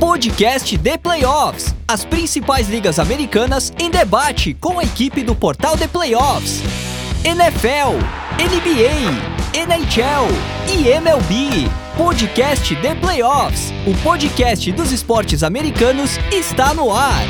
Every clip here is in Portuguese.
Podcast The Playoffs. As principais ligas americanas em debate com a equipe do portal The Playoffs. NFL, NBA, NHL e MLB. Podcast The Playoffs. O podcast dos esportes americanos está no ar.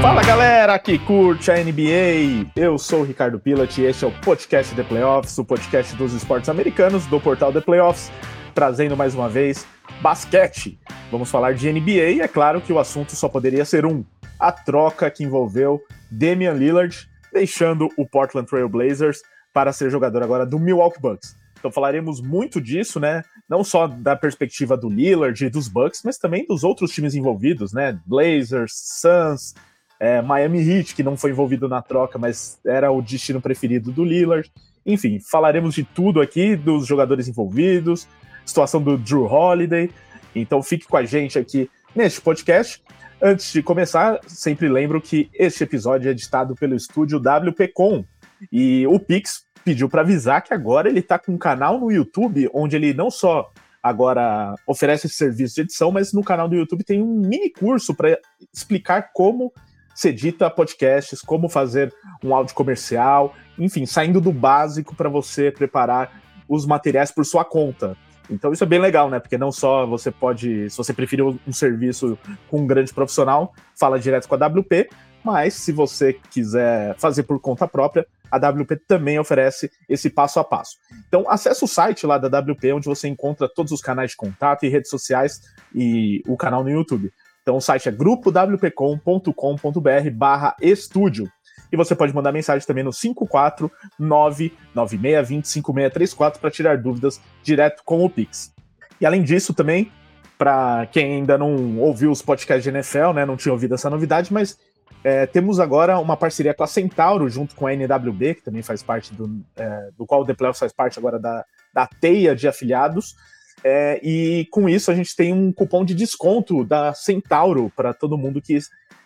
Fala galera que curte a NBA, eu sou o Ricardo Pilat e este é o podcast The Playoffs, o podcast dos esportes americanos do portal The Playoffs, trazendo mais uma vez basquete. Vamos falar de NBA e é claro que o assunto só poderia ser um: a troca que envolveu Damian Lillard, deixando o Portland Trail Blazers para ser jogador agora do Milwaukee Bucks. Então falaremos muito disso, né? Não só da perspectiva do Lillard e dos Bucks, mas também dos outros times envolvidos, né? Blazers, Suns, é, Miami Heat, que não foi envolvido na troca, mas era o destino preferido do Lillard. Enfim, falaremos de tudo aqui, dos jogadores envolvidos, situação do Drew Holiday. Então fique com a gente aqui neste podcast. Antes de começar, sempre lembro que este episódio é editado pelo estúdio WPcom. E o Pix pediu para avisar que agora ele está com um canal no YouTube onde ele não só agora oferece esse serviço de edição, mas no canal do YouTube tem um mini curso para explicar como se edita podcasts, como fazer um áudio comercial, enfim, saindo do básico para você preparar os materiais por sua conta. Então isso é bem legal, né? Porque não só você pode, se você preferir um serviço com um grande profissional, fala direto com a WP, mas se você quiser fazer por conta própria, a WP também oferece esse passo a passo. Então acesse o site lá da WP, onde você encontra todos os canais de contato e redes sociais e o canal no YouTube. Então o site é grupowpcom.com.br barra estúdio. E você pode mandar mensagem também no 54996205634 para tirar dúvidas direto com o Pix. E além disso também, para quem ainda não ouviu os podcasts de NFL, né, não tinha ouvido essa novidade, mas é, temos agora uma parceria com a Centauro, junto com a NWB, que também faz parte do, é, do qual o The Playoffs faz parte agora da, da teia de afiliados. É, e com isso a gente tem um cupom de desconto da Centauro para todo mundo que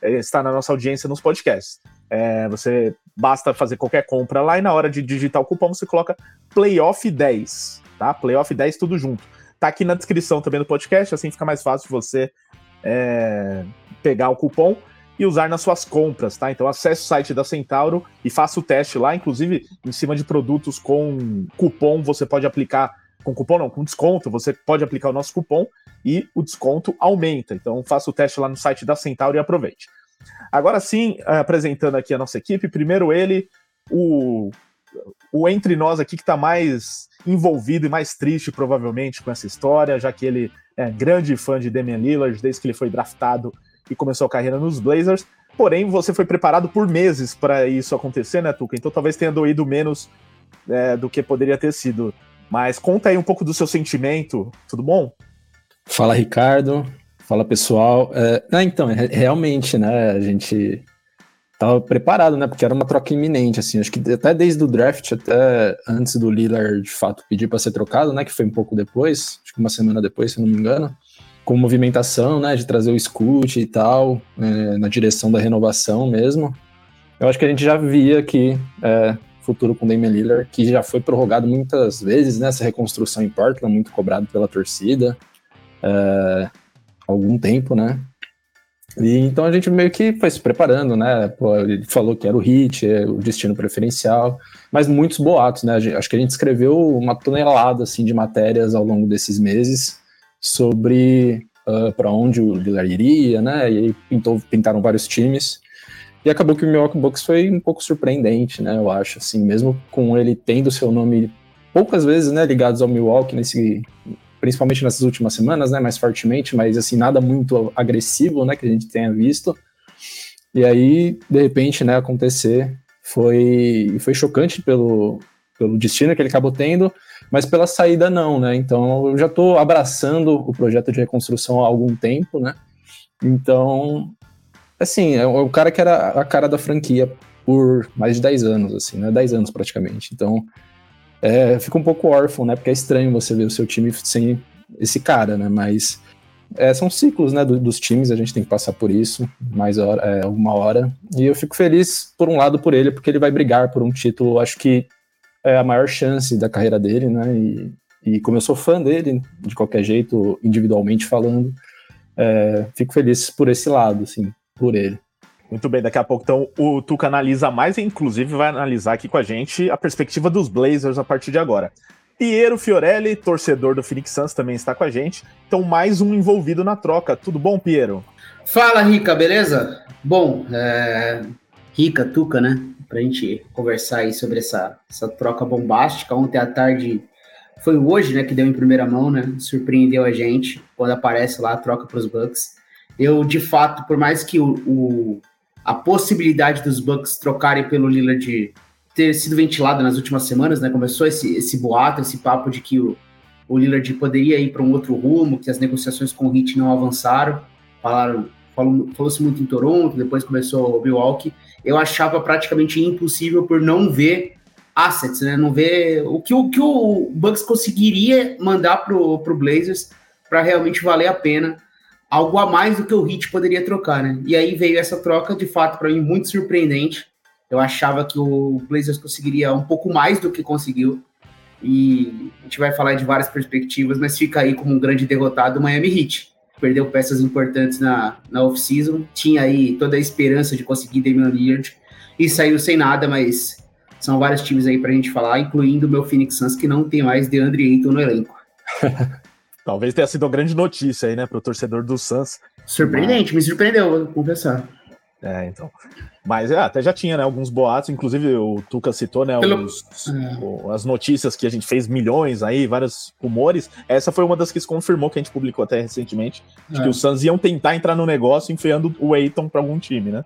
é, está na nossa audiência nos podcasts. É, você basta fazer qualquer compra lá e na hora de digitar o cupom você coloca Playoff 10, tá? Playoff 10 tudo junto. Tá aqui na descrição também do podcast, assim fica mais fácil você é, pegar o cupom e usar nas suas compras, tá? Então acesse o site da Centauro e faça o teste lá, inclusive em cima de produtos com cupom você pode aplicar com cupom não, com desconto, você pode aplicar o nosso cupom e o desconto aumenta. Então faça o teste lá no site da Centauro e aproveite. Agora sim, apresentando aqui a nossa equipe, primeiro ele, o, o entre nós aqui que está mais envolvido e mais triste provavelmente com essa história, já que ele é grande fã de Damian Lillard desde que ele foi draftado e começou a carreira nos Blazers. Porém, você foi preparado por meses para isso acontecer, né, Tuca? Então talvez tenha doído menos é, do que poderia ter sido. Mas conta aí um pouco do seu sentimento, tudo bom? Fala, Ricardo. Fala, pessoal. É, ah, então, realmente, né, a gente tava preparado, né, porque era uma troca iminente, assim, acho que até desde o draft, até antes do Lillard, de fato, pedir para ser trocado, né, que foi um pouco depois, acho que uma semana depois, se não me engano, com movimentação, né, de trazer o Scoot e tal, é, na direção da renovação mesmo, eu acho que a gente já via que é, futuro com Damian Lillard, que já foi prorrogado muitas vezes nessa reconstrução em Portland, muito cobrado pela torcida. É, algum tempo, né? E então a gente meio que foi se preparando, né? Pô, ele falou que era o hit, é o destino preferencial, mas muitos boatos, né? Acho que a gente escreveu uma tonelada assim de matérias ao longo desses meses sobre uh, para onde o Lillard iria, né? E aí pintou, pintaram vários times. E acabou que o Milwaukee Bucks foi um pouco surpreendente, né? Eu acho, assim, mesmo com ele tendo seu nome poucas vezes, né, ligados ao Milwaukee nesse, principalmente nessas últimas semanas, né, mais fortemente, mas assim nada muito agressivo, né, que a gente tenha visto. E aí, de repente, né, acontecer foi foi chocante pelo pelo destino que ele acabou tendo, mas pela saída não, né? Então eu já estou abraçando o projeto de reconstrução há algum tempo, né? Então assim, é o cara que era a cara da franquia por mais de 10 anos, assim, né? 10 anos praticamente. Então, é, fica um pouco órfão, né? Porque é estranho você ver o seu time sem esse cara, né? Mas é, são ciclos, né? Do, dos times, a gente tem que passar por isso mais hora, é, uma hora. E eu fico feliz, por um lado, por ele, porque ele vai brigar por um título, acho que é a maior chance da carreira dele, né? E, E como eu sou fã dele, de qualquer jeito, individualmente falando, é, fico feliz por esse lado, assim, por ele. Muito bem, daqui a pouco então o Tuca analisa mais e inclusive vai analisar aqui com a gente a perspectiva dos Blazers a partir de agora. Piero Fiorelli, torcedor do Phoenix Suns, também está com a gente. Então, mais um envolvido na troca. Tudo bom, Piero? Fala, Rica, beleza? Bom, é... Rica, Tuca, né? Pra gente conversar aí sobre essa, essa troca bombástica. Ontem à tarde, foi hoje, né, que deu em primeira mão, né? Surpreendeu a gente quando aparece lá a troca para os Bucks. Eu, de fato, por mais que o, a possibilidade dos Bucks trocarem pelo Lillard ter sido ventilada nas últimas semanas, né? Começou esse, esse boato, esse papo de que o, o Lillard poderia ir para um outro rumo, que as negociações com o Heat não avançaram. Falaram, falou-se muito em Toronto, depois começou o Milwaukee. Eu achava praticamente impossível por não ver assets, né? Não ver o que o, que o Bucks conseguiria mandar pro, pro Blazers para realmente valer a pena. Algo a mais do que o Heat poderia trocar, né? E aí veio essa troca, de fato, para mim, muito surpreendente eu achava que o Blazers conseguiria um pouco mais do que conseguiu. E a gente vai falar de várias perspectivas, mas fica aí como um grande derrotado o Miami Heat. Perdeu peças importantes na, na off-season, tinha aí toda a esperança de conseguir Damian Lillard e saiu sem nada, mas são vários times aí pra gente falar, incluindo o meu Phoenix Suns, que não tem mais DeAndre Ayton no elenco. Talvez tenha sido uma grande notícia aí, né, pro torcedor do Suns. Surpreendente, mas... me surpreendeu, vou confessar. É, então. Mas é, até já tinha, né, alguns boatos, inclusive o Tuca citou, né, Pelo... os, as notícias que a gente fez milhões aí, vários rumores. Essa foi uma das que se confirmou que a gente publicou até recentemente, de é. que os Suns iam tentar entrar no negócio enfiando o Aiton para algum time, né?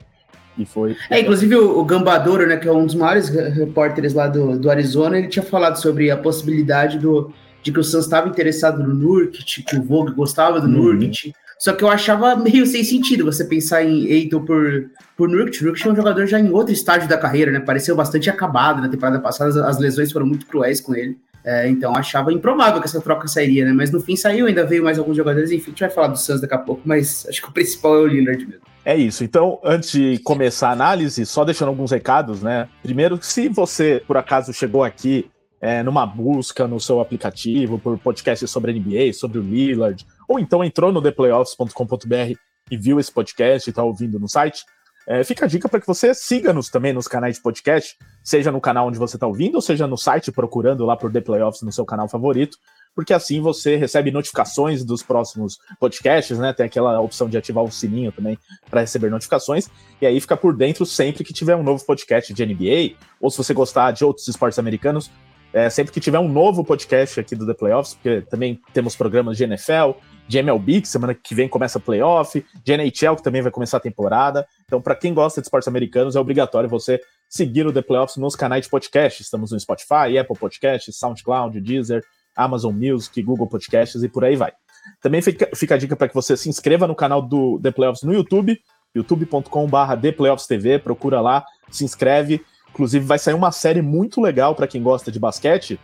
E foi. É, inclusive o, o Gambadoro, né, que é um dos maiores repórteres lá do, do Arizona, ele tinha falado sobre a possibilidade do, de que o Suns estava interessado no Nurkic, que o Vogue gostava do uhum. Nurkic. Só que eu achava meio sem sentido você pensar em Eiton por, por Nurkic. Nurkic é um jogador já em outro estágio da carreira, né? Pareceu bastante acabado na temporada passada, as lesões foram muito cruéis com ele. É, então achava improvável que essa troca sairia, né? Mas no fim saiu, ainda veio mais alguns jogadores. Enfim, a gente vai falar do Suns daqui a pouco, mas acho que o principal é o Lillard mesmo. É isso. Então, antes de começar a análise, só deixando alguns recados, né? Primeiro, se você por acaso chegou aqui é, numa busca no seu aplicativo por podcasts sobre NBA, sobre o Lillard, ou então entrou no theplayoffs.com.br e viu esse podcast e está ouvindo no site, é, fica a dica para que você siga-nos também nos canais de podcast, seja no canal onde você está ouvindo, ou seja no site procurando lá por The Playoffs no seu canal favorito, porque assim você recebe notificações dos próximos podcasts, né? Tem aquela opção de ativar o sininho também para receber notificações, e aí fica por dentro sempre que tiver um novo podcast de NBA, ou se você gostar de outros esportes americanos, é, sempre que tiver um novo podcast aqui do The Playoffs, porque também temos programas de NFL, de MLB, que semana que vem começa playoff, de NHL, que também vai começar a temporada. Então, para quem gosta de esportes americanos, é obrigatório você seguir o The Playoffs nos canais de podcast. Estamos no Spotify, Apple Podcasts, SoundCloud, Deezer, Amazon Music, Google Podcasts e por aí vai. Também fica, fica a dica para que você se inscreva no canal do The Playoffs no YouTube, youtube.com.br ThePlayoffsTV, procura lá, se inscreve. Inclusive, vai sair uma série muito legal para quem gosta de basquete,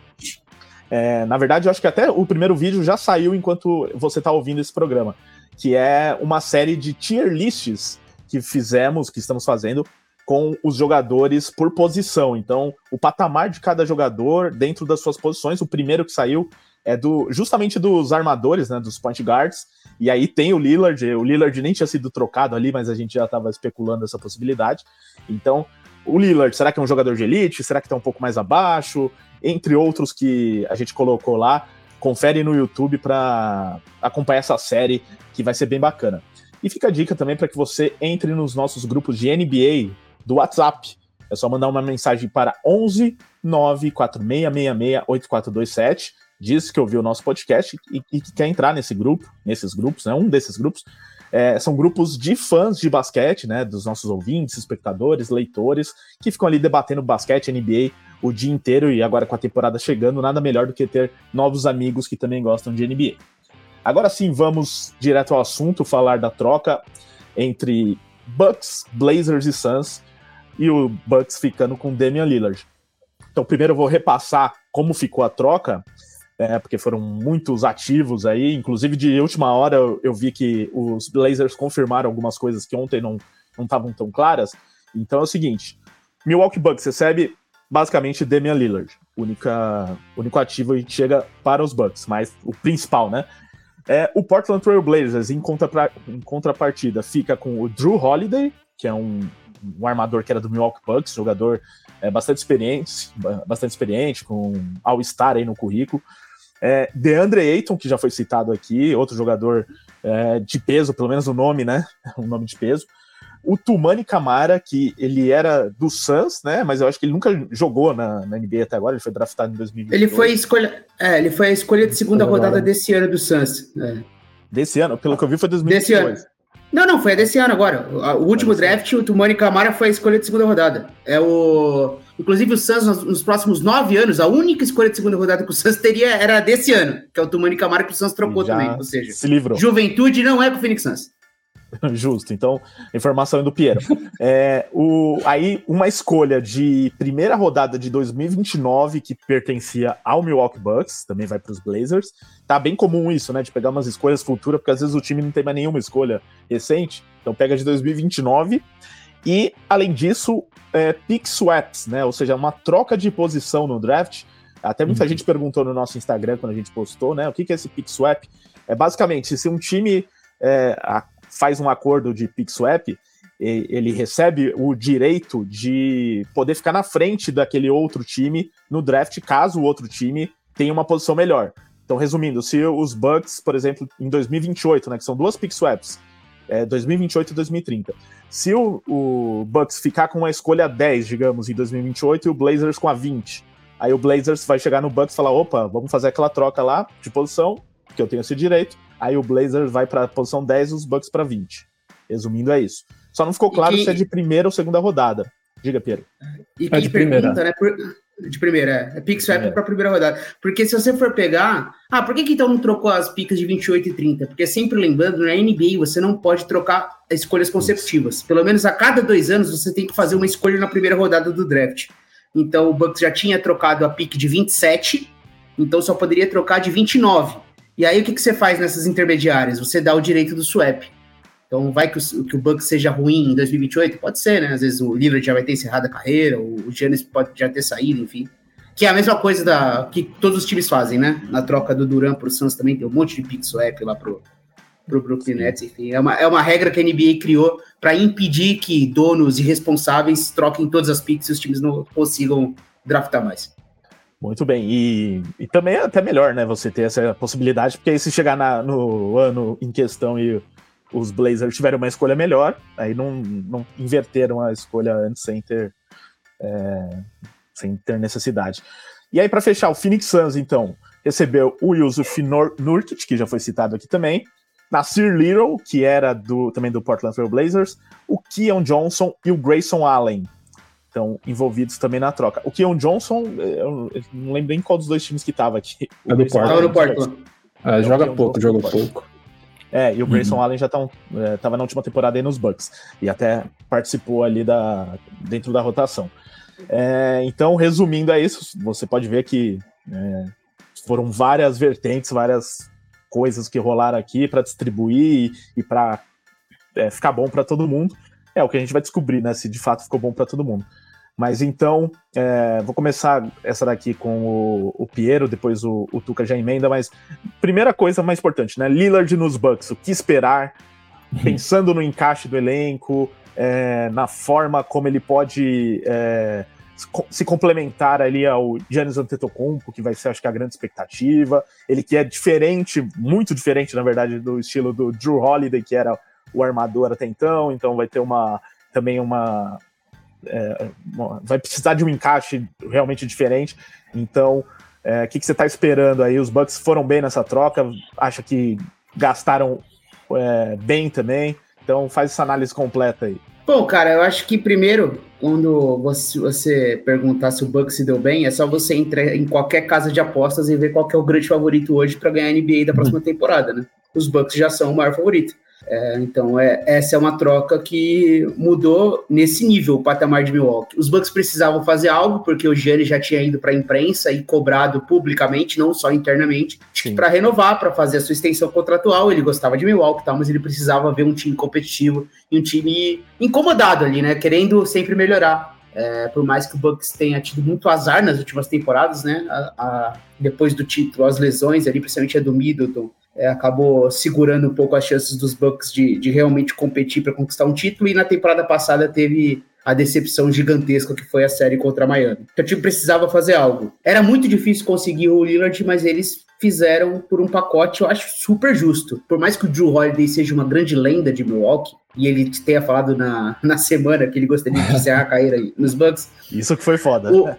é, na verdade, eu acho que até o primeiro vídeo já saiu enquanto você está ouvindo esse programa, que é uma série de tier lists que fizemos, que estamos fazendo com os jogadores por posição. Então, o patamar de cada jogador dentro das suas posições. O primeiro que saiu é do justamente dos armadores, né, dos point guards. E aí tem o Lillard. O Lillard nem tinha sido trocado ali, mas a gente já estava especulando essa possibilidade. Então, o Lillard, será que é um jogador de elite? Será que está um pouco mais abaixo? Entre outros que a gente colocou lá. Confere no YouTube para acompanhar essa série, que vai ser bem bacana. E fica a dica também para que você entre nos nossos grupos de NBA do WhatsApp. É só mandar uma mensagem para 11 94666 8427. Diz que ouviu o nosso podcast e, e que quer entrar nesse grupo, nesses grupos, né? Um desses grupos é, são grupos de fãs de basquete, né? Dos nossos ouvintes, espectadores, leitores, que ficam ali debatendo basquete, NBA o dia inteiro e agora com a temporada chegando, nada melhor do que ter novos amigos que também gostam de NBA. Agora sim, vamos direto ao assunto, falar da troca entre Bucks, Blazers e Suns, e o Bucks ficando com Damian Lillard. Então, primeiro eu vou repassar como ficou a troca é, porque foram muitos ativos aí, inclusive de última hora eu, vi que os Blazers confirmaram algumas coisas que ontem não estavam tão claras. Então é o seguinte: Milwaukee Bucks recebe basicamente Damian Lillard, única, único ativo que chega para os Bucks, mas o principal, né? É, o Portland Trail Blazers, em, em contrapartida, fica com o Drew Holiday, que é um, um armador que era do Milwaukee Bucks, jogador é, bastante experiente, bastante experiente, com All-Star aí no currículo. É, DeAndre Ayton, que já foi citado aqui, outro jogador é, de peso, pelo menos o nome, né? Um nome de peso. O Tumani Camara, que ele era do Suns, né? Mas eu acho que ele nunca jogou na, na NBA até agora, ele foi draftado em 2020. Ele foi escolha, é, ele foi a escolha de segunda rodada desse ano do Suns. É. Desse ano? Pelo que eu vi foi 2022. Desse ano. Não, não, foi desse ano agora. O último draft, o Tumani Camara foi a escolha de segunda rodada. É o. Inclusive, o Suns, nos próximos nove anos, a única escolha de segunda rodada que o Suns teria era desse ano, que é o Tumani Camara que o Suns trocou também. Ou seja, se livrou. Juventude não é com o Phoenix Suns. Justo. Então, informação do Piero. É, o, aí, uma escolha de primeira rodada de 2029 que pertencia ao Milwaukee Bucks, também vai para os Blazers. Tá bem comum isso, né? De pegar umas escolhas futuras, porque às vezes o time não tem mais nenhuma escolha recente. Então, pega de 2029. E, além disso, é, pick swaps, né? Ou seja, uma troca de posição no draft. Até muita uhum. gente perguntou no nosso Instagram quando a gente postou, né? O que, que é esse pick swap? É basicamente se um time é, a, faz um acordo de pick swap, ele recebe o direito de poder ficar na frente daquele outro time no draft, caso o outro time tenha uma posição melhor. Então, resumindo, se os Bucks, por exemplo, em 2028, né, que são duas pick swaps, é, 2028 e 2030, se o, o Bucks ficar com a escolha 10, digamos, em 2028 e o Blazers com a 20, aí o Blazers vai chegar no Bucks e falar: opa, vamos fazer aquela troca lá de posição, que eu tenho esse direito, Aí o Blazers vai para a posição 10 e os Bucks para 20. Resumindo, é isso. Só não ficou claro se é de primeira ou segunda rodada. Diga, Pedro. E é de primeira. né? Por... De primeira, é. É pick swap é. para primeira rodada. Porque se você for pegar. Ah, por que, que então não trocou as picas de 28 e 30? Porque sempre lembrando, na NBA você não pode trocar escolhas consecutivas. Pelo menos a cada dois anos você tem que fazer uma escolha na primeira rodada do draft. Então o Bucks já tinha trocado a pick de 27, então só poderia trocar de 29. E aí o que, que você faz nessas intermediárias? Você dá o direito do swap. Então vai que o, que o Bucks seja ruim em 2028? Pode ser, né? Às vezes o Lillard já vai ter encerrado a carreira, o Giannis pode já ter saído, enfim. Que é a mesma coisa da que todos os times fazem, né? Na troca do Duran pro Suns também tem um monte de pick swap lá pro, pro Brooklyn Nets, enfim. É uma, é uma regra que a NBA criou para impedir que donos e responsáveis troquem todas as picks e os times não consigam draftar mais. Muito bem, e, e também é até melhor, né, você ter essa possibilidade, porque aí se chegar na, no ano em questão e os Blazers tiveram uma escolha melhor, aí não, não inverteram a escolha antes sem ter, é, sem ter necessidade. E aí, para fechar, o Phoenix Suns, então, recebeu o Yusuf Nurkic, que já foi citado aqui também, Nasir Little, que era do, também do Portland Trail Blazers, o Keon Johnson e o Grayson Allen, estão envolvidos também na troca. O Keon Johnson, eu não lembro nem qual dos dois times que estava aqui. É do Portland. Portland. É, joga pouco, joga pouco. É, e o Grayson uhum. Allen já estava tá é, na última temporada aí nos Bucks. E até participou ali da, dentro da rotação. É, então, resumindo a isso, você pode ver que é, foram várias vertentes, várias coisas que rolaram aqui para distribuir e, e para é, ficar bom para todo mundo. É o que a gente vai descobrir, né? Se de fato ficou bom para todo mundo. Mas então, é, vou começar essa daqui com o, o Piero, depois o, o, Tuca já emenda, mas primeira coisa mais importante, né? Lillard nos Bucks, o que esperar, pensando no encaixe do elenco, é, na forma como ele pode é, se complementar ali ao Giannis Antetokounmpo, que vai ser, acho que, a grande expectativa. Ele que é diferente, muito diferente, na verdade, do estilo do Drew Holiday, que era o armador até então, então vai ter uma também uma é, vai precisar de um encaixe realmente diferente. Então, é, o é, que, que, você está esperando aí? Os Bucks foram bem nessa troca, acha que gastaram é, bem também. Então, faz essa análise completa aí. Bom, cara, eu acho que primeiro, quando você, você perguntar se o Bucks se deu bem, é só você entrar em qualquer casa de apostas e ver qual é o grande favorito hoje para ganhar a NBA da próxima temporada, né? Os Bucks já são o maior favorito. É, então, é, essa é uma troca que mudou nesse nível o patamar de Milwaukee. Os Bucks precisavam fazer algo, porque o Gianni já tinha ido para a imprensa e cobrado publicamente, não só internamente, para renovar, para fazer a sua extensão contratual. Ele gostava de Milwaukee, tal, mas ele precisava ver um time competitivo e um time incomodado ali, né? Querendo sempre melhorar É, por mais que o Bucks tenha tido muito azar nas últimas temporadas, né? A, a, depois do título, as lesões ali, principalmente a do Middleton, é, acabou segurando um pouco as chances dos Bucks de, de realmente competir para conquistar um título. E na temporada passada teve a decepção gigantesca que foi a série contra a Miami. Então, o time precisava fazer algo. Era muito difícil conseguir o Lillard, mas eles fizeram por um pacote, eu acho super justo. Por mais que o Drew Holiday seja uma grande lenda de Milwaukee, e ele tenha falado na, na semana que ele gostaria de encerrar a carreira nos Bucks. Isso que foi foda. O,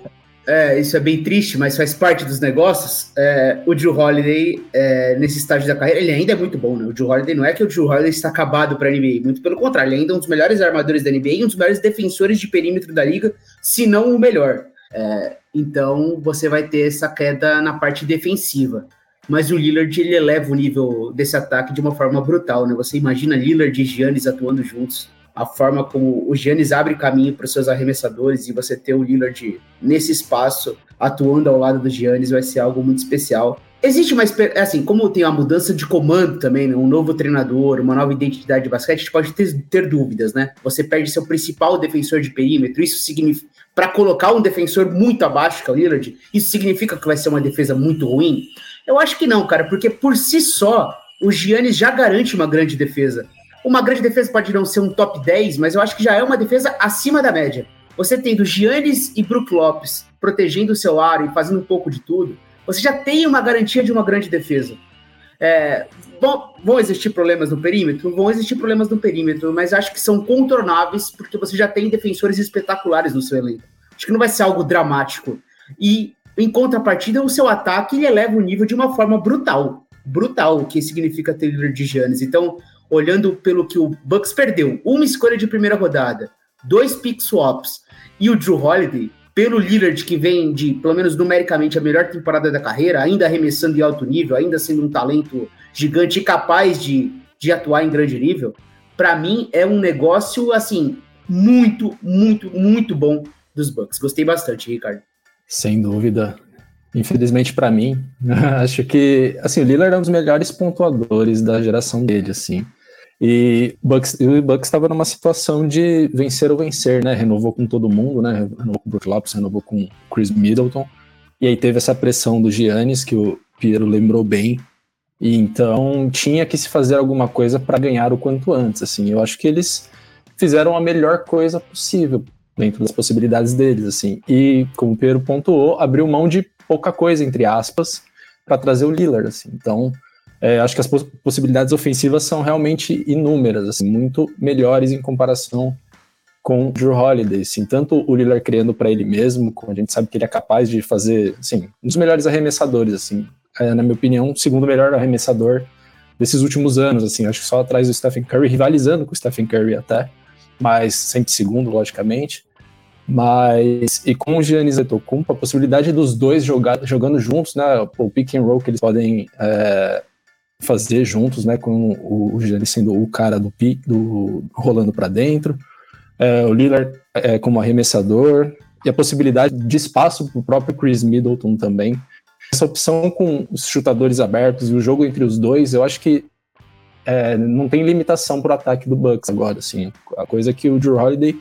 é, isso é bem triste, mas faz parte dos negócios. É, o Drew Holiday, é, nesse estágio da carreira, ele ainda é muito bom, né? O Drew Holiday não é que o Drew Holiday está acabado para a NBA, muito pelo contrário, ele ainda é um dos melhores armadores da NBA e um dos melhores defensores de perímetro da liga, se não o melhor. É, então você vai ter essa queda na parte defensiva. Mas o Lillard ele eleva o nível desse ataque de uma forma brutal, né? Você imagina Lillard e Giannis atuando juntos a forma como o Giannis abre caminho para os seus arremessadores e você ter o Lillard nesse espaço atuando ao lado do Giannis vai ser algo muito especial. Existe uma assim, como tem a mudança de comando também, né? um novo treinador, uma nova identidade de basquete, a gente pode ter, ter dúvidas, né? Você perde seu principal defensor de perímetro, isso significa para colocar um defensor muito abaixo que é o Lillard, isso significa que vai ser uma defesa muito ruim? Eu acho que não, cara, porque por si só o Giannis já garante uma grande defesa. Uma grande defesa pode não ser um top 10, mas eu acho que já é uma defesa acima da média. Você tendo Giannis e Brook Lopes protegendo o seu aro e fazendo um pouco de tudo, você já tem uma garantia de uma grande defesa. É, vão, vão, existir problemas no perímetro? Vão existir problemas no perímetro, mas acho que são contornáveis porque você já tem defensores espetaculares no seu elenco. Acho que não vai ser algo dramático. E, em contrapartida, o seu ataque ele eleva o nível de uma forma brutal. Brutal, o que significa Taylor de Giannis. Então, olhando pelo que o Bucks perdeu, uma escolha de primeira rodada, dois pick swaps e o Drew Holiday, pelo Lillard que vem de, pelo menos numericamente, a melhor temporada da carreira, ainda arremessando em alto nível, ainda sendo um talento gigante e capaz de, de atuar em grande nível, para mim é um negócio assim muito, muito, muito bom dos Bucks. Gostei bastante, Ricardo. Sem dúvida. Infelizmente para mim, acho que assim, o Lillard é um dos melhores pontuadores da geração dele, assim. E Bucks, o Bucks estava numa situação de vencer ou vencer, né? Renovou com todo mundo, né? Renovou com o Brook Lopes, renovou com Chris Middleton. E aí teve essa pressão do Giannis, que o Piero lembrou bem. E então tinha que se fazer alguma coisa para ganhar o quanto antes, assim. Eu acho que eles fizeram a melhor coisa possível dentro das possibilidades deles, assim. E como o Piero pontuou, abriu mão de pouca coisa entre aspas para trazer o Lillard, assim. Então, é, acho que as possibilidades ofensivas são realmente inúmeras, assim, muito melhores em comparação com o Drew Holiday, assim, tanto o Lillard criando para ele mesmo, como a gente sabe que ele é capaz de fazer, assim, um dos melhores arremessadores, assim, é, na minha opinião, o segundo melhor arremessador desses últimos anos, assim, acho que só atrás do Stephen Curry, rivalizando com o Stephen Curry até, mas sempre segundo, logicamente, mas e com o Giannis Antetokounmpo, a possibilidade dos dois jogar, jogando juntos, né, o pick and roll que eles podem é, fazer juntos, né, com o, Giannis sendo o cara do do rolando para dentro, é, o Lillard é, como arremessador e a possibilidade de espaço para o próprio Chris Middleton também. Essa opção com os chutadores abertos e o jogo entre os dois, eu acho que é, não tem limitação para o ataque do Bucks agora, assim, a coisa que o Drew Holiday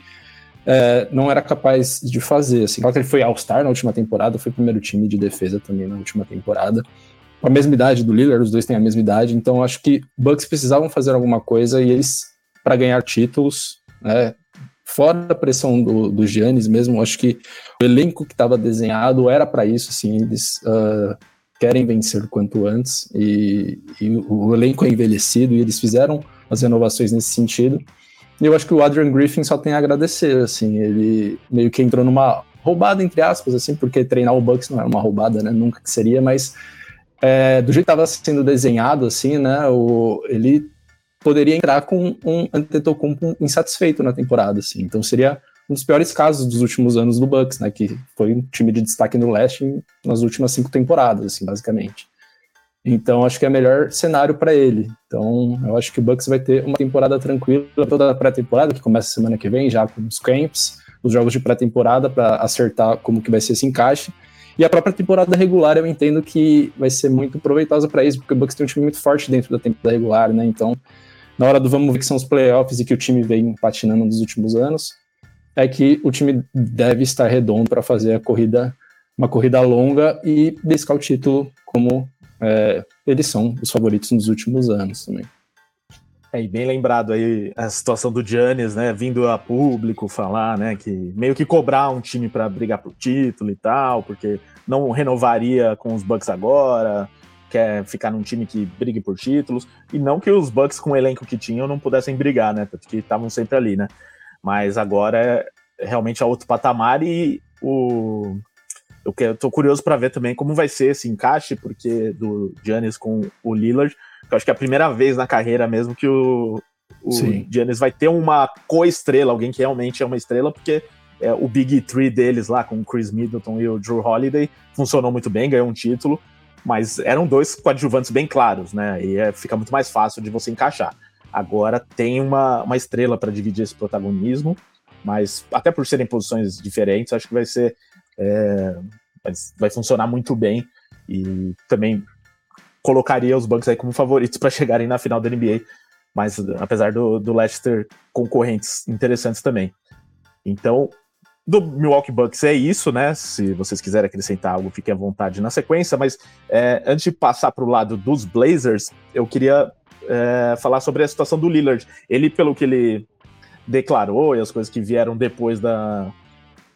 é, não era capaz de fazer, assim, claro que ele foi All-Star na última temporada, foi primeiro time de defesa também na última temporada, a mesma idade do Lillard, os dois têm a mesma idade, então acho que Bucks precisavam fazer alguma coisa e eles, para ganhar títulos, né, fora a pressão do, do Giannis mesmo, acho que o elenco que estava desenhado era para isso, assim, eles uh, querem vencer quanto antes e, e, o elenco é envelhecido e eles fizeram as renovações nesse sentido. E eu acho que o Adrian Griffin só tem a agradecer, assim, ele meio que entrou numa roubada, entre aspas, assim, porque treinar o Bucks não era uma roubada, né, nunca que seria, mas é, do jeito que estava sendo desenhado, assim, né, o, ele poderia entrar com um Antetokounmpo insatisfeito na temporada, assim, então seria um dos piores casos dos últimos anos do Bucks, né, que foi um time de destaque no leste nas últimas cinco temporadas, assim, basicamente. Então acho que é o melhor cenário para ele. Então eu acho que o Bucks vai ter uma temporada tranquila toda a pré-temporada que começa semana que vem já com os camps, os jogos de pré-temporada para acertar como que vai ser esse encaixe. E a própria temporada regular eu entendo que vai ser muito proveitosa para isso, porque o Bucks tem um time muito forte dentro da temporada regular, né? Então, na hora do vamos ver que são os playoffs e que o time vem patinando nos últimos anos, é que o time deve estar redondo para fazer a corrida, uma corrida longa e buscar o título como é, eles são os favoritos nos últimos anos também. É, e bem lembrado aí a situação do Giannis, né, vindo a público falar, né, que meio que cobrar um time para brigar pro título e tal, porque não renovaria com os Bucks agora, quer ficar num time que brigue por títulos, e não que os Bucks com o elenco que tinham não pudessem brigar, né, porque estavam sempre ali, né. Mas agora é realmente a outro patamar e o eu, tô curioso para ver também como vai ser esse encaixe, porque do Giannis com o Lillard, eu acho que é a primeira vez na carreira mesmo que o, o Giannis vai ter uma co-estrela, alguém que realmente é uma estrela, porque é, o Big Three deles lá, com o Chris Middleton e o Drew Holiday, funcionou muito bem, ganhou um título, mas eram dois coadjuvantes bem claros, né? E é, fica muito mais fácil de você encaixar. Agora tem uma, uma estrela para dividir esse protagonismo, mas até por serem posições diferentes, acho que vai ser. É, vai, vai funcionar muito bem. E também colocaria os Bucks aí como favoritos para chegarem na final da NBA, mas apesar do, do Leicester concorrentes interessantes também. Então, do Milwaukee Bucks é isso, né? Se vocês quiserem acrescentar algo, fiquem à vontade na sequência. Mas é, antes de passar para o lado dos Blazers, eu queria é, falar sobre a situação do Lillard. Ele, pelo que ele declarou e as coisas que vieram depois da,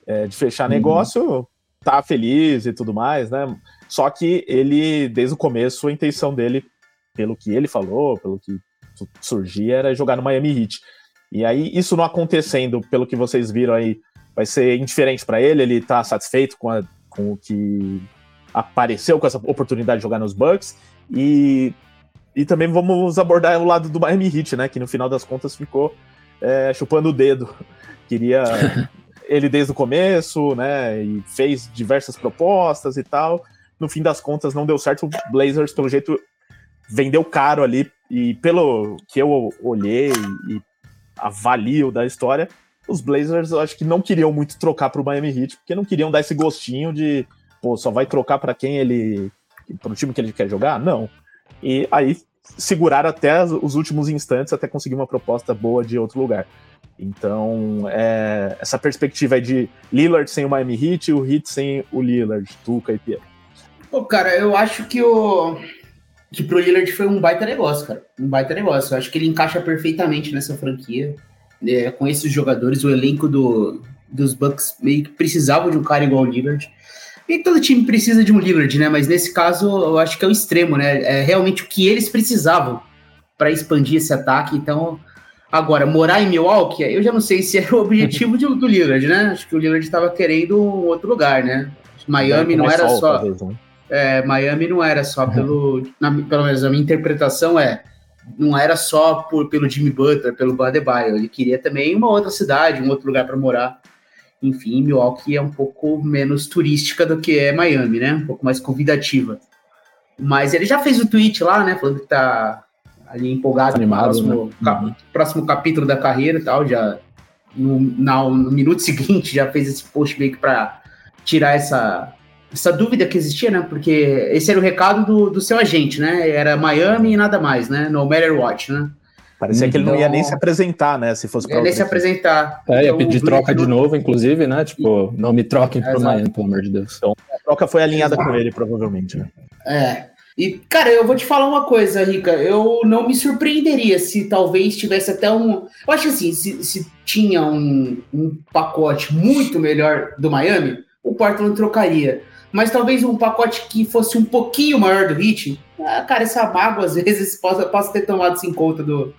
é, de fechar uhum. negócio, tá feliz e tudo mais, né? Só que ele, desde o começo, a intenção dele, pelo que ele falou, pelo que surgia, era jogar no Miami Heat. E aí, isso não acontecendo, pelo que vocês viram aí, vai ser indiferente para ele, ele tá satisfeito com, a, com o que apareceu com essa oportunidade de jogar nos Bucks. E, e também vamos abordar o lado do Miami Heat, né? Que no final das contas ficou é, chupando o dedo. Queria ele desde o começo, né? E fez diversas propostas e tal no fim das contas não deu certo. O Blazers, pelo jeito, vendeu caro ali. E pelo que eu olhei e avalio da história, os Blazers eu acho que não queriam muito trocar para o Miami Heat, porque não queriam dar esse gostinho de, pô, só vai trocar para quem ele. para o time que ele quer jogar? Não. E aí seguraram até os últimos instantes até conseguir uma proposta boa de outro lugar. Então, é, essa perspectiva é de Lillard sem o Miami Heat e o Heat sem o Lillard, Tuca e Pierre. Pô, cara, eu acho que o. Que pro Lillard foi um baita negócio, cara. Um baita negócio. Eu acho que ele encaixa perfeitamente nessa franquia. É, com esses jogadores, o elenco do, dos Bucks meio que precisava de um cara igual o Lillard. E todo time precisa de um Lillard, né? Mas nesse caso, eu acho que é o extremo, né? É realmente o que eles precisavam para expandir esse ataque. Então, agora, morar em Milwaukee, eu já não sei se era o objetivo de, do Lillard, né? Acho que o Lillard estava querendo um outro lugar, né? Miami não era sol, só. Talvez, né? É, Miami não era só pelo. Na, pelo menos a minha interpretação é. Não era só por, pelo Jimmy Butler, pelo Badebaio. Ele queria também uma outra cidade, um outro lugar para morar. Enfim, Milwaukee é um pouco menos turística do que é Miami, né? Um pouco mais convidativa. Mas ele já fez o tweet lá, né? Falando que tá ali empolgado Animado, no próximo, né? cap, próximo capítulo da carreira e tal. Já no, na, no minuto seguinte já fez esse post meio que para tirar essa, essa dúvida que existia, né? Porque esse era o recado do, do seu agente, né? Era Miami e nada mais, né? No matter what, né? Parecia então, que ele não ia nem se apresentar, né? Se fosse para nem se apresentar. É, ia então, pedir troca de novo, inclusive, né? Tipo, não me troquem para Miami, pelo amor de Deus. Então, a troca foi alinhada Exato. com ele, provavelmente, né? É. E, cara, eu vou te falar uma coisa, Rica. Eu não me surpreenderia se talvez tivesse até um. Eu acho assim, se, se tinha um, um pacote muito melhor do Miami, o Portland trocaria mas talvez um pacote que fosse um pouquinho maior do Hit, ah, cara, essa mágoa às vezes possa, ter tomado isso em conta do,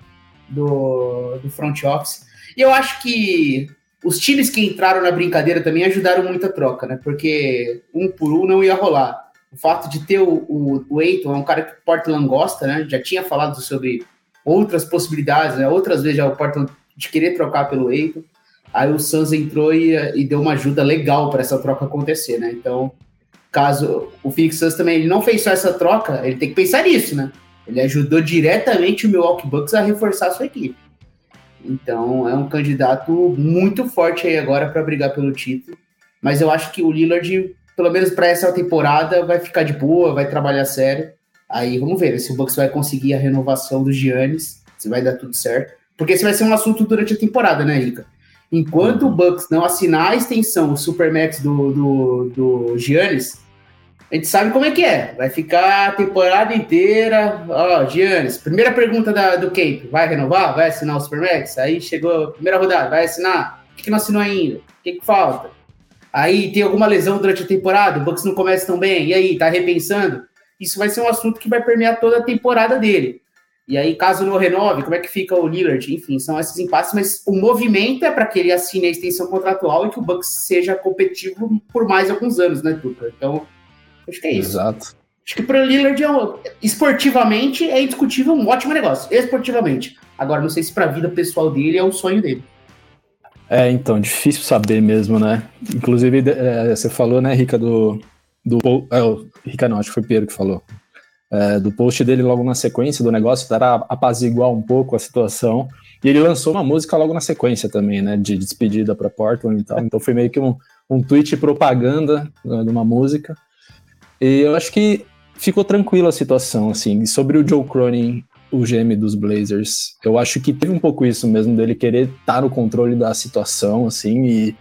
do, do front office. E eu acho que os times que entraram na brincadeira também ajudaram muito a troca, né? Porque um por um não ia rolar. O fato de ter o, o, o Eiton, é um cara que o Portland gosta, né? Já tinha falado sobre outras possibilidades, né? Outras vezes já o Portland de querer trocar pelo Eiton. Aí o Suns entrou e, e deu uma ajuda legal para essa troca acontecer, né? Então, caso o Phoenix Suns também ele não fez só essa troca, ele tem que pensar nisso, né? Ele ajudou diretamente o Milwaukee Bucks a reforçar a sua equipe. Então é um candidato muito forte aí agora para brigar pelo título. Mas eu acho que o Lillard, pelo menos para essa temporada, vai ficar de boa, vai trabalhar sério. Aí vamos ver se o Bucks vai conseguir a renovação do Giannis, se vai dar tudo certo. Porque esse vai ser um assunto durante a temporada, né, Rica? Enquanto o Bucks não assinar a extensão, o Supermax do, do, do Giannis, a gente sabe como é que é. Vai ficar a temporada inteira. Ó, Giannis, primeira pergunta da, do Cape: vai renovar? Vai assinar o Supermax? Aí chegou a primeira rodada, vai assinar? Por que, que não assinou ainda? O que, que falta? Aí tem alguma lesão durante a temporada, o Bucks não começa tão bem, e aí, tá repensando? Isso vai ser um assunto que vai permear toda a temporada dele. E aí, caso não renove, como é que fica o Lillard? Enfim, são esses impasses, mas o movimento é para que ele assine a extensão contratual e que o Bucks seja competitivo por mais alguns anos, né, Tuca? Então, acho que é isso. Exato. Acho que para o Lillard, é um, esportivamente, é indiscutível um ótimo negócio, esportivamente. Agora, não sei se para a vida pessoal dele é o sonho dele. É, então, difícil saber mesmo, né? Inclusive, é, você falou, né, Rica, do. do é, Rica não, acho que foi o Pedro que falou é, do post dele logo na sequência do negócio, para apaziguar um pouco a situação. E ele lançou uma música logo na sequência também, né? De despedida para Portland e tal. Então foi meio que um, um tweet propaganda né, de uma música. E eu acho que ficou tranquila a situação, assim. E sobre o Joe Cronin, o GM dos Blazers, eu acho que teve um pouco isso mesmo, dele querer estar no controle da situação, assim, e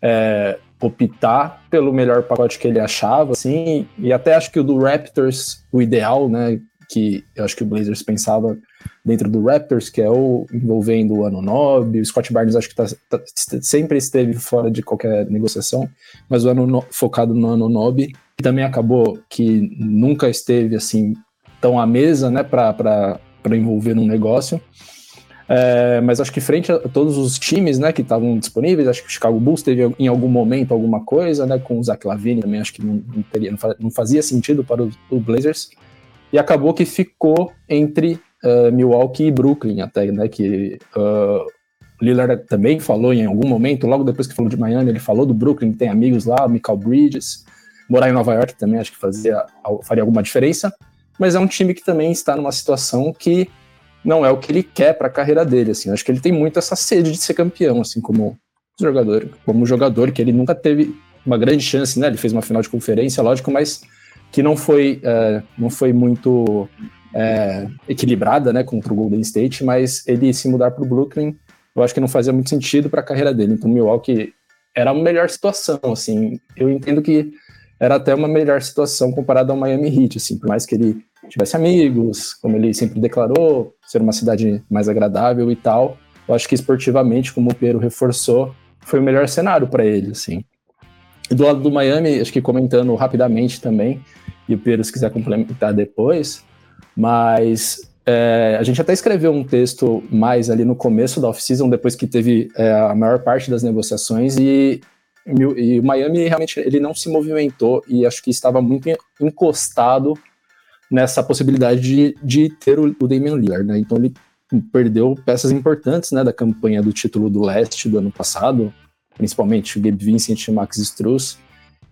é, optar pelo melhor pacote que ele achava, assim, e até acho que o do Raptors, o ideal, né, que eu acho que o Blazers pensava dentro do Raptors, que é o envolvendo o Anunobi, o Scott Barnes acho que tá, tá, sempre esteve fora de qualquer negociação, mas o Anuno, focado no Anunobi, que também acabou que nunca esteve assim tão à mesa, né, para envolver num negócio. É, mas acho que frente a todos os times né, que estavam disponíveis, acho que o Chicago Bulls teve em algum momento alguma coisa, né, com o Zach Lavine também, acho que não, não, teria, não fazia sentido para o, o, Blazers. E acabou que ficou entre uh, Milwaukee e Brooklyn, até, né, que uh, Lillard também falou em algum momento, logo depois que falou de Miami, ele falou do Brooklyn, tem amigos lá, Michael Bridges, morar em Nova York também acho que fazia, faria alguma diferença, mas é um time que também está numa situação que não é o que ele quer para a carreira dele, assim. Acho que ele tem muito essa sede de ser campeão, assim, como jogador, como jogador que ele nunca teve uma grande chance, né? Ele fez uma final de conferência, lógico, mas que não foi, é, não foi muito é, equilibrada, né, contra o Golden State, mas ele se mudar para o Brooklyn, eu acho que não fazia muito sentido para a carreira dele. Então, Milwaukee era a melhor situação, assim. Eu entendo que era até uma melhor situação comparada ao Miami Heat, assim, por mais que ele tivesse amigos, como ele sempre declarou, ser uma cidade mais agradável e tal. Eu acho que esportivamente, como o Pedro reforçou, foi o melhor cenário para ele, assim. E do lado do Miami, acho que comentando rapidamente também, e o Pedro se quiser complementar depois, mas é, a gente até escreveu um texto mais ali no começo da off-season, depois que teve é, a maior parte das negociações, e, e o Miami realmente ele não se movimentou e acho que estava muito encostado nessa possibilidade de, de ter o, o Damian Lillard, né? Então ele perdeu peças importantes, né, da campanha do título do Leste do ano passado, principalmente o Gabe Vincent e Max Struz,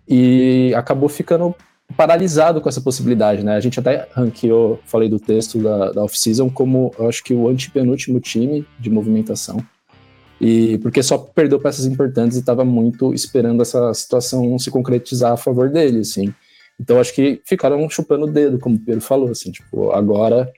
e acabou ficando paralisado com essa possibilidade, né? A gente até ranqueou, falei do texto da, da off-season, como eu acho que o antepenúltimo time de movimentação. E porque só perdeu peças importantes e estava muito esperando essa situação se concretizar a favor dele, assim. Então acho que ficaram chupando o dedo, como o Pedro falou, assim, tipo, agora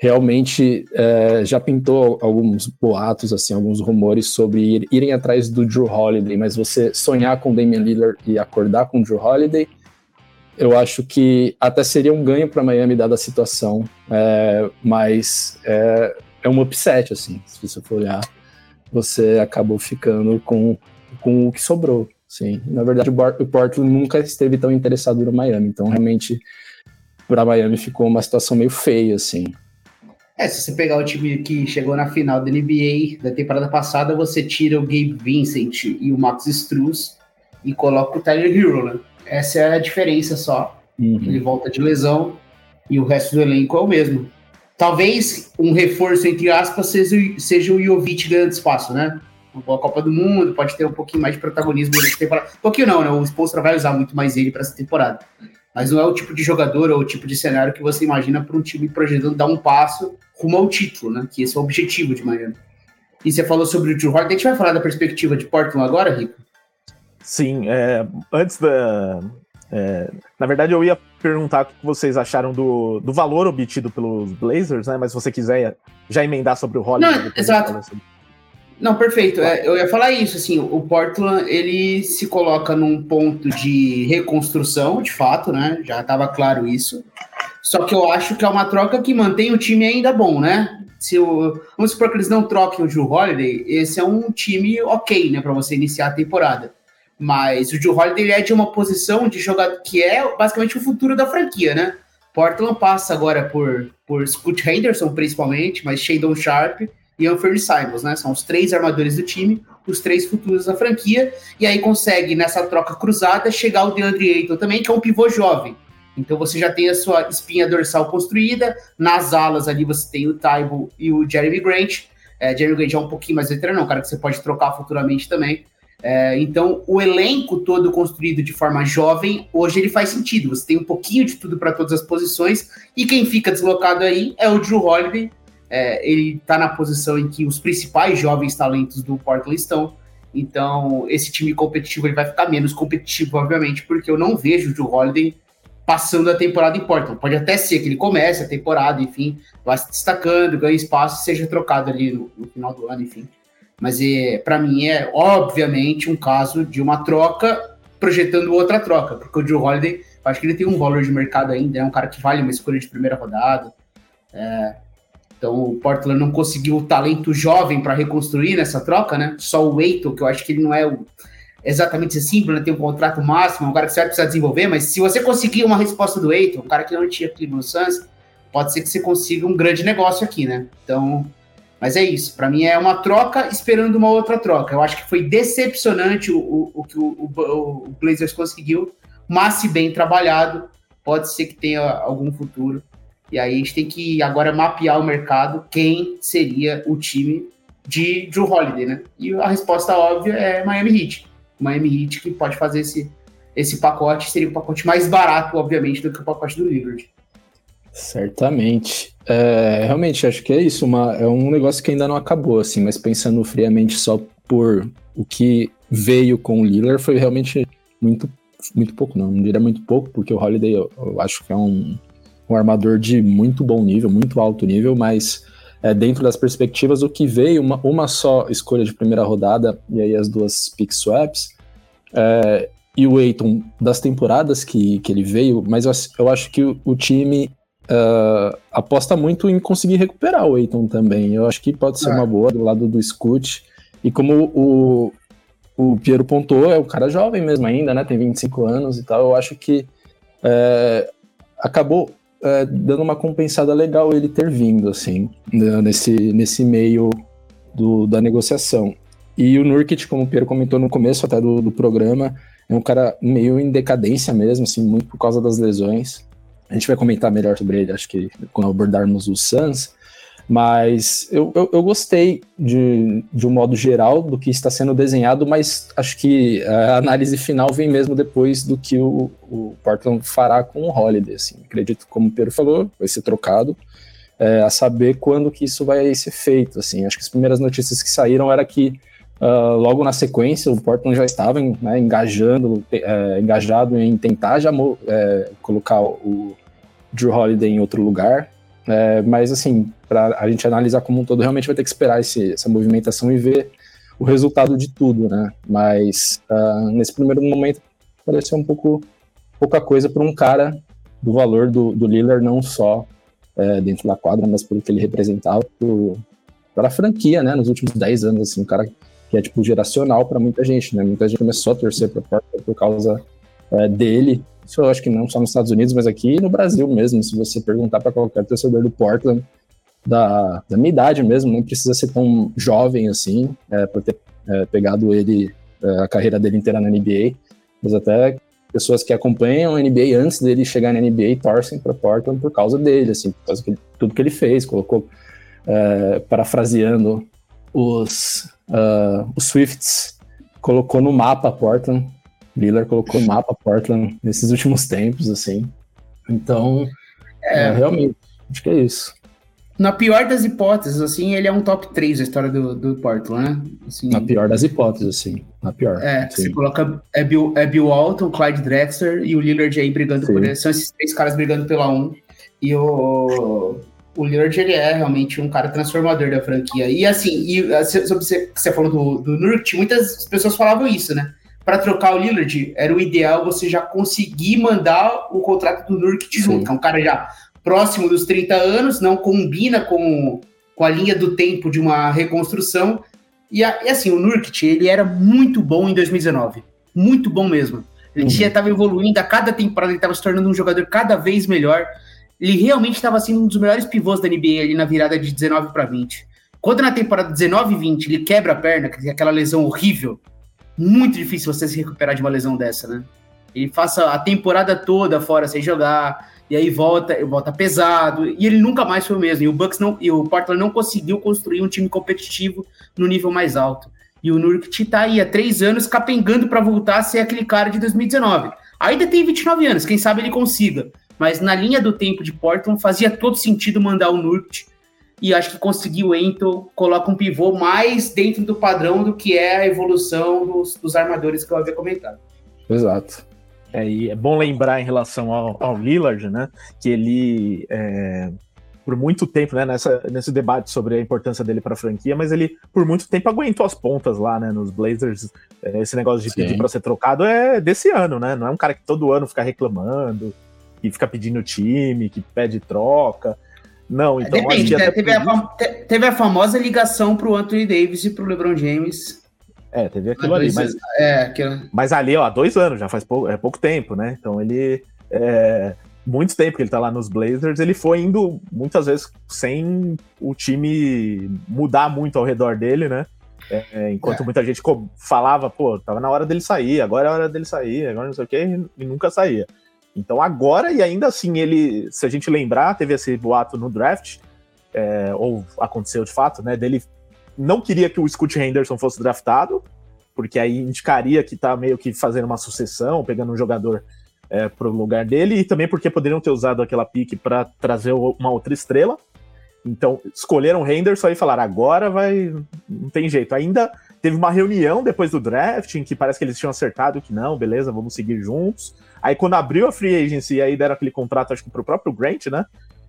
realmente é, já pintou alguns boatos, assim, alguns rumores sobre ir, irem atrás do Drew Holiday, mas você sonhar com Damian Lillard e acordar com o Drew Holiday, eu acho que até seria um ganho para Miami dada a situação, é, mas é, é um upset, assim, se você for olhar, você acabou ficando com, com o que sobrou. Sim, na verdade o Portland nunca esteve tão interessado no Miami, então realmente para Miami ficou uma situação meio feia, assim. É, se você pegar o time que chegou na final da NBA da temporada passada, você tira o Gabe Vincent e o Max Struz e coloca o Tyler Hero, né? Essa é a diferença só. Uhum. Ele volta de lesão e o resto do elenco é o mesmo. Talvez um reforço, entre aspas, seja, seja o Jovic ganhando espaço, né? uma Copa do Mundo, pode ter um pouquinho mais de protagonismo nessa temporada. Um pouquinho não, né? O Spolstra vai usar muito mais ele para essa temporada. Mas não é o tipo de jogador ou o tipo de cenário que você imagina para um time projetando dar um passo rumo ao título, né? Que esse é o objetivo de Miami. E você falou sobre o Drew Holiday, a gente vai falar da perspectiva de Portland agora, Rico? Sim, é, antes da. É, na verdade, eu ia perguntar o que vocês acharam do, do valor obtido pelos Blazers, né? Mas se você quiser já emendar sobre o Holiday. Não, exato. Não, perfeito. É, eu ia falar isso, assim, o Portland, ele se coloca num ponto de reconstrução, de fato, né? Já estava claro isso. Só que eu acho que é uma troca que mantém o time ainda bom, né? Se o, vamos supor que eles não troquem o Drew Holiday, esse é um time ok, né, para você iniciar a temporada. Mas o Drew Holiday ele é de uma posição de jogador que é basicamente o futuro da franquia, né? Portland passa agora por, por Scott Henderson, principalmente, mas Shadon Sharp e Anthony Simons, né? São os três armadores do time, os três futuros da franquia, e aí consegue, nessa troca cruzada, chegar o DeAndre Ayton também, que é um pivô jovem. Então você já tem a sua espinha dorsal construída, nas alas ali você tem o Taibo e o Jeremy Grant. É, Jeremy Grant é um pouquinho mais veterano, é um cara que você pode trocar futuramente também. É, então, o elenco todo construído de forma jovem, hoje ele faz sentido. Você tem um pouquinho de tudo para todas as posições, e quem fica deslocado aí é o Drew Holiday, é, ele está na posição em que os principais jovens talentos do Portland estão. Então, esse time competitivo ele vai ficar menos competitivo, obviamente, porque eu não vejo o Drew Holiday passando a temporada em Portland. Pode até ser que ele comece a temporada, enfim, vá se destacando, ganhe espaço, seja trocado ali no, no final do ano, enfim. Mas é, para mim é obviamente um caso de uma troca projetando outra troca, porque o Drew Holiday, acho que ele tem um valor de mercado ainda, é um cara que vale uma escolha de primeira rodada. É, então o Portland não conseguiu o talento jovem para reconstruir nessa troca, né? Só o Eiton, que eu acho que ele não é o, exatamente símbolo, né? tem um contrato máximo, um cara que você vai precisar desenvolver, mas se você conseguir uma resposta do Eiton, um cara que não tinha no Suns, pode ser que você consiga um grande negócio aqui, né? Então, mas é isso. Para mim é uma troca esperando uma outra troca. Eu acho que foi decepcionante o, o, o que o, o, Blazers conseguiu, mas se bem trabalhado, pode ser que tenha algum futuro. E aí a gente tem que agora mapear o mercado, quem seria o time de Drew Holiday, né? E a resposta óbvia é Miami Heat. Miami Heat que pode fazer esse, esse pacote, seria um pacote mais barato, obviamente, do que o pacote do Lillard. Certamente. É, realmente, acho que é isso. Uma, é um negócio que ainda não acabou, assim, mas pensando friamente só por o que veio com o Lillard, foi realmente muito, muito pouco, não, não diria muito pouco, porque o Holiday eu, eu acho que é um, um armador de muito bom nível, muito alto nível, mas é, dentro das perspectivas, o que veio, uma, uma só escolha de primeira rodada, e aí as duas pick swaps, é, e o Eiton das temporadas que, que ele veio, mas eu, eu acho que o, o time uh, aposta muito em conseguir recuperar o Eiton também. Eu acho que pode ser é. uma boa do lado do Scoot. E como o, o Piero pontuou, é um cara jovem mesmo ainda, né? Tem 25 anos e tal. Eu acho que é, acabou é, dando uma compensada legal ele ter vindo, assim, né, nesse, nesse meio do, da negociação. E o Nurkic, como o Pedro comentou no começo até do, do programa, é um cara meio em decadência mesmo, assim, muito por causa das lesões. A gente vai comentar melhor sobre ele, acho que quando abordarmos o Suns. Mas eu, eu, eu, gostei de, de um modo geral do que está sendo desenhado, mas acho que a análise final vem mesmo depois do que o, o Portland fará com o Holiday. Assim. Acredito, como o Pedro falou, vai ser trocado. É, a saber quando que isso vai ser feito. Assim. Acho que as primeiras notícias que saíram era que uh, logo na sequência o Portland já estava né, engajando, é, engajado em tentar já é, colocar o Drew Holiday em outro lugar. É, mas assim, para a gente analisar como um todo, realmente vai ter que esperar esse, essa movimentação e ver o resultado de tudo, né? Mas uh, nesse primeiro momento pareceu um pouco pouca coisa para um cara do valor do, do Lillard, não só dentro da quadra, mas pelo que ele representava para a franquia, né? Nos últimos 10 anos, assim, um cara que é tipo geracional para muita gente, né? Muita gente começou a torcer para Portland por causa é, dele. Isso eu acho que não só nos Estados Unidos, mas aqui no Brasil mesmo. Se você perguntar para qualquer torcedor do Portland, da, da, minha idade mesmo, nem precisa ser tão jovem assim, é, para ter é, pegado ele, é, a carreira dele inteira na NBA, mas até pessoas que acompanham a NBA antes dele chegar na NBA torcem para Portland por causa dele, assim, por causa de tudo que ele fez, colocou, é, parafraseando os, uh, os Swifts, colocou no mapa Portland, Lillard colocou no mapa Portland nesses últimos tempos, assim, então, é, é realmente, acho que é isso na pior das hipóteses, assim, ele é um top 3 da história do, do Portland, né? Assim, na pior das hipóteses, sim. Na pior. É, sim. você coloca é Bill, é Bill Walton, Clyde Drexler e o Lillard aí brigando sim. por ele. São esses três caras brigando pela 1. Um. E o. o Lillard ele é realmente um cara transformador da franquia. E assim, e, ah, sobre você, você falou do, do Nurkic, muitas pessoas falavam isso, né? Para trocar o Lillard, era o ideal você já conseguir mandar o contrato do Nurkic junto, que é um cara já próximo dos 30 anos, não combina com, com a linha do tempo de uma reconstrução. E, e assim, o Nurkic, ele era muito bom em 2019. Muito bom mesmo. Ele uhum. estava evoluindo, a cada temporada ele estava se tornando um jogador cada vez melhor. Ele realmente estava sendo um dos melhores pivôs da NBA ali na virada de 19 para 20. Quando na temporada 19 e 20 ele quebra a perna, que é aquela lesão horrível, muito difícil você se recuperar de uma lesão dessa, né? Ele passa a temporada toda fora sem jogar, e aí volta, volta pesado, e ele nunca mais foi o mesmo. E o Bucks não, e o Portland não conseguiu construir um time competitivo no nível mais alto. E o Nurkic tá aí há três anos capengando para voltar a ser aquele cara de 2019. Ainda tem 29 anos, quem sabe ele consiga mas na linha do tempo de Portland fazia todo sentido mandar o Nurt e acho que conseguiu o Ento coloca um pivô mais dentro do padrão do que é a evolução dos, dos armadores que eu havia comentado. Exato. É, e é bom lembrar em relação ao, ao Lillard, né, que ele é, por muito tempo, né, nessa, nesse debate sobre a importância dele para a franquia, mas ele por muito tempo aguentou as pontas lá, né, nos Blazers. É, esse negócio de pedir para ser trocado é desse ano, né? Não é um cara que todo ano fica reclamando que fica pedindo time, que pede troca. Não, então Depende, né? teve, a, teve a famosa ligação pro Anthony Davis e pro LeBron James. É, teve aquilo ali, mas, é, aquilo... mas ali, ó, há dois anos, já faz pouco, é pouco tempo, né? Então ele. É, muito tempo que ele tá lá nos Blazers, ele foi indo muitas vezes sem o time mudar muito ao redor dele, né? É, é enquanto é. muita gente falava, pô, tava na hora dele sair, agora é a hora dele sair, agora não sei o que, e nunca saía. Então agora, e ainda assim, ele, se a gente lembrar, teve esse boato no draft, é, ou aconteceu de fato, né? Dele não queria que o Scott Henderson fosse draftado, porque aí indicaria que tá meio que fazendo uma sucessão, pegando um jogador é, para o lugar dele, e também porque poderiam ter usado aquela pique para trazer uma outra estrela. Então, escolheram o Henderson e falaram: agora vai. Não tem jeito. Ainda teve uma reunião depois do draft em que parece que eles tinham acertado que não, beleza, vamos seguir juntos. Aí quando abriu a free agency, aí deram aquele contrato, acho que pro próprio Grant, né?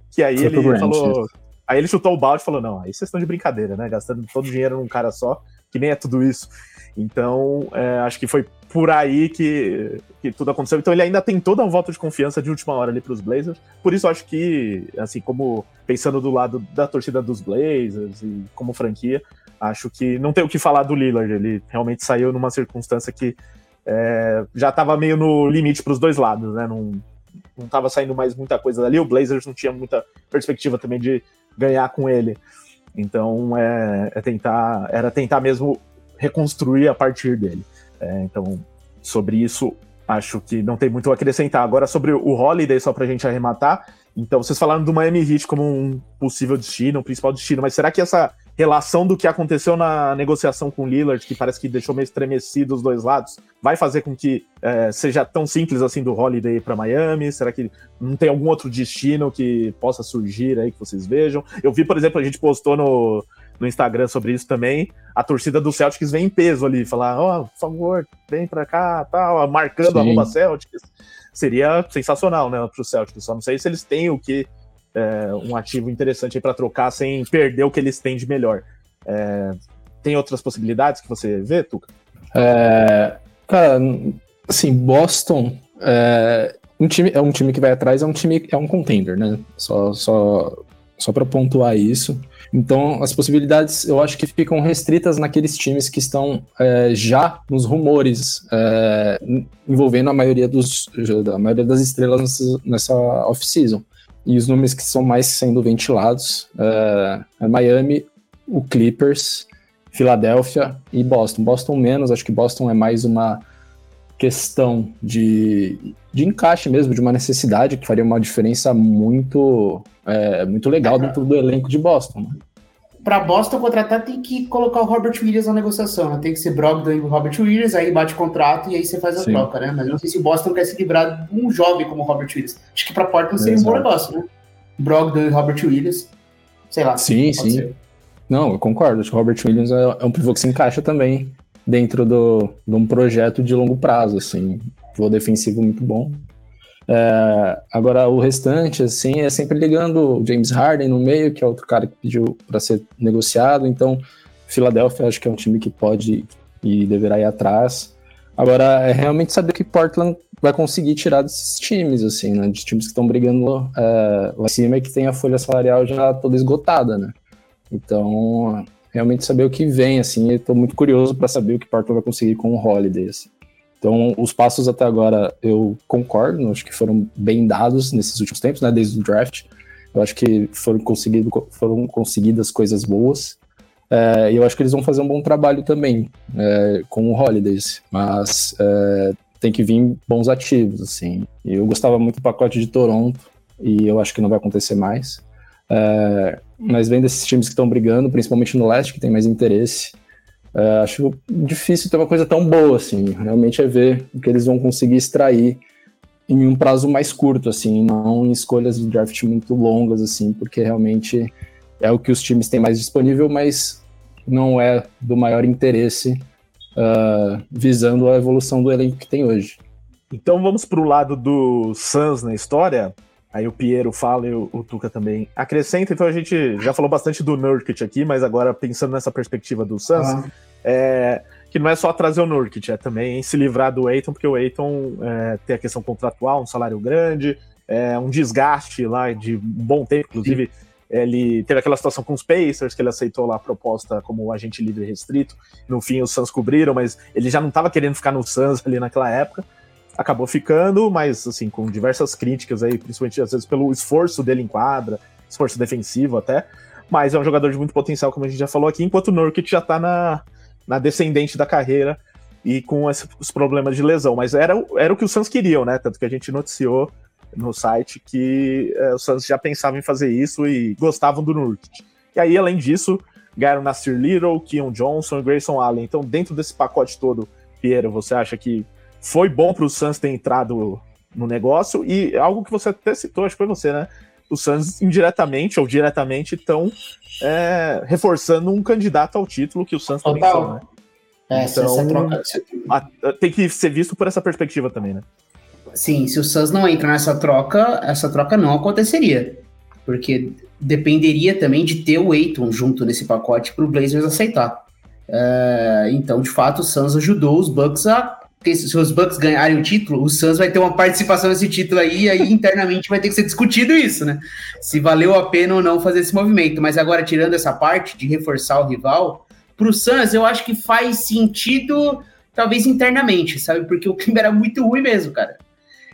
Que aí Foi ele Grant, falou. Aí ele chutou o balde e falou: não, aí vocês estão de brincadeira, né? Gastando todo o dinheiro num cara só, que nem é tudo isso. Então, é, acho que foi por aí que, que tudo aconteceu. Então ele ainda tentou dar um voto de confiança de última hora ali para os Blazers. Por isso acho que, assim, como pensando do lado da torcida dos Blazers e como franquia, acho que não tem o que falar do Lillard. Ele realmente saiu numa circunstância que é, já estava meio no limite para os dois lados, né? Não, não estava saindo mais muita coisa dali. O Blazers não tinha muita perspectiva também de ganhar com ele. Então é, é tentar, era tentar mesmo reconstruir a partir dele. É, então, sobre isso, acho que não tem muito a acrescentar. Agora, sobre o Holiday, só para a gente arrematar. Então, vocês falaram do Miami Heat como um possível destino, um principal destino, mas será que essa relação do que aconteceu na negociação com o Lillard, que parece que deixou meio estremecido os dois lados, vai fazer com que é, seja tão simples assim do Holiday para Miami? Será que não tem algum outro destino que possa surgir aí que vocês vejam? Eu vi, por exemplo, a gente postou no, no Instagram sobre isso também. A torcida do Celtics vem em peso ali, falar, ó, oh, por favor, vem pra cá, tal, marcando a arroba Celtics. Seria sensacional, né, pro Celtics. Só não sei se eles têm o que é, um ativo interessante para trocar sem perder o que eles têm de melhor. É, tem outras possibilidades que você vê, Tuca? É, cara, assim, Boston é um time, é um time que vai atrás, é um time, é um contender, né? Só, só, só para pontuar isso. Então, as possibilidades eu acho que ficam restritas naqueles times que estão é, já nos rumores é, envolvendo a maioria, dos, a maioria das estrelas nessa, nessa off-season. E os nomes que são mais sendo ventilados é, é Miami, o Clippers, Filadélfia e Boston. Boston menos, acho que Boston é mais uma questão de, de encaixe mesmo, de uma necessidade que faria uma diferença muito, é, muito legal dentro do elenco de Boston. Né? Para Boston contratar tem que colocar o Robert Williams na negociação, né? tem que ser Brogdon e o Robert Williams, aí bate o contrato e aí você faz a Sim. troca, né? Mas eu não sei se o Boston quer se livrar de um jovem como o Robert Williams. Acho que para Portland seria Exato. um bom negócio, né? Brogdon e Robert Williams, sei lá. Sim, sim. Ser. Não, eu concordo. Acho que o Robert Williams é, é um pivô que se encaixa também dentro do, de um projeto de longo prazo, assim. Pivô defensivo muito bom. É, agora, o restante, assim, é sempre ligando o James Harden no meio, que é outro cara que pediu para ser negociado. Então, Philadelphia acho que é um time que pode e deverá ir atrás. Agora, é realmente saber que Portland vai conseguir tirar desses times, assim, né? De times que estão brigando é, lá em cima e que tem a folha salarial já toda esgotada, né? Então, realmente saber o que vem, assim, estou muito curioso para saber o que Portland vai conseguir com o Holiday, assim. Então, os passos até agora eu concordo, acho que foram bem dados nesses últimos tempos, né, desde o draft. Eu acho que foram, conseguido, foram conseguidas coisas boas. É, eu acho que eles vão fazer um bom trabalho também é, com o Holidays, mas é, tem que vir bons ativos, assim. Eu gostava muito do pacote de Toronto e eu acho que não vai acontecer mais. É, mas vem desses times que estão brigando, principalmente no leste, que tem mais interesse. É, acho difícil ter uma coisa tão boa, assim. Realmente é ver o que eles vão conseguir extrair em um prazo mais curto, assim, não em escolhas de draft muito longas, assim, porque realmente é o que os times têm mais disponível, mas não é do maior interesse uh, visando a evolução do elenco que tem hoje. Então vamos para o lado do Suns na história. Aí o Piero fala e o, o, Tuca também acrescenta. Então a gente já falou bastante do Nurkic aqui, mas agora pensando nessa perspectiva do Suns, ah. é, que não é só trazer o Nurkic, é também se livrar do Aiton, porque o Aiton é, tem a questão contratual, um salário grande, é, um desgaste lá de um bom tempo, inclusive. Sim. Ele teve aquela situação com os Pacers, que ele aceitou lá a proposta como agente livre restrito. No fim, os Suns cobriram, mas ele já não estava querendo ficar no Suns ali naquela época acabou ficando, mas assim, com diversas críticas aí, principalmente às vezes pelo esforço dele em quadra, esforço defensivo até. Mas é um jogador de muito potencial, como a gente já falou aqui, enquanto o Nurkic já tá na, na descendente da carreira e com esses problemas de lesão. Mas era, era o que os Suns queriam, né? Tanto que a gente noticiou no site que é, os Suns já pensavam em fazer isso e gostavam do Nurkic. E aí, além disso, ganharam Nasir Little, Keon Johnson e Grayson Allen. Então, dentro desse pacote todo, Piero, você acha que foi bom para o Suns ter entrado no negócio e algo que você até citou, acho que foi você, né? Os Suns indiretamente ou diretamente estão é, reforçando um candidato ao título que o Suns também são, né? É, então, troca... tem que ser visto por essa perspectiva também, né? Sim, se o Suns não entra nessa troca, essa troca não aconteceria. Porque dependeria também de ter o Aiton junto nesse pacote para o Blazers aceitar. É, então, de fato, o Suns ajudou os Bucks a porque se os Bucks ganharem o título, o Suns vai ter uma participação nesse título aí, e aí internamente vai ter que ser discutido isso, né? Se valeu a pena ou não fazer esse movimento. Mas agora, tirando essa parte de reforçar o rival, para o Suns eu acho que faz sentido, talvez internamente, sabe? Porque o clima era muito ruim mesmo, cara.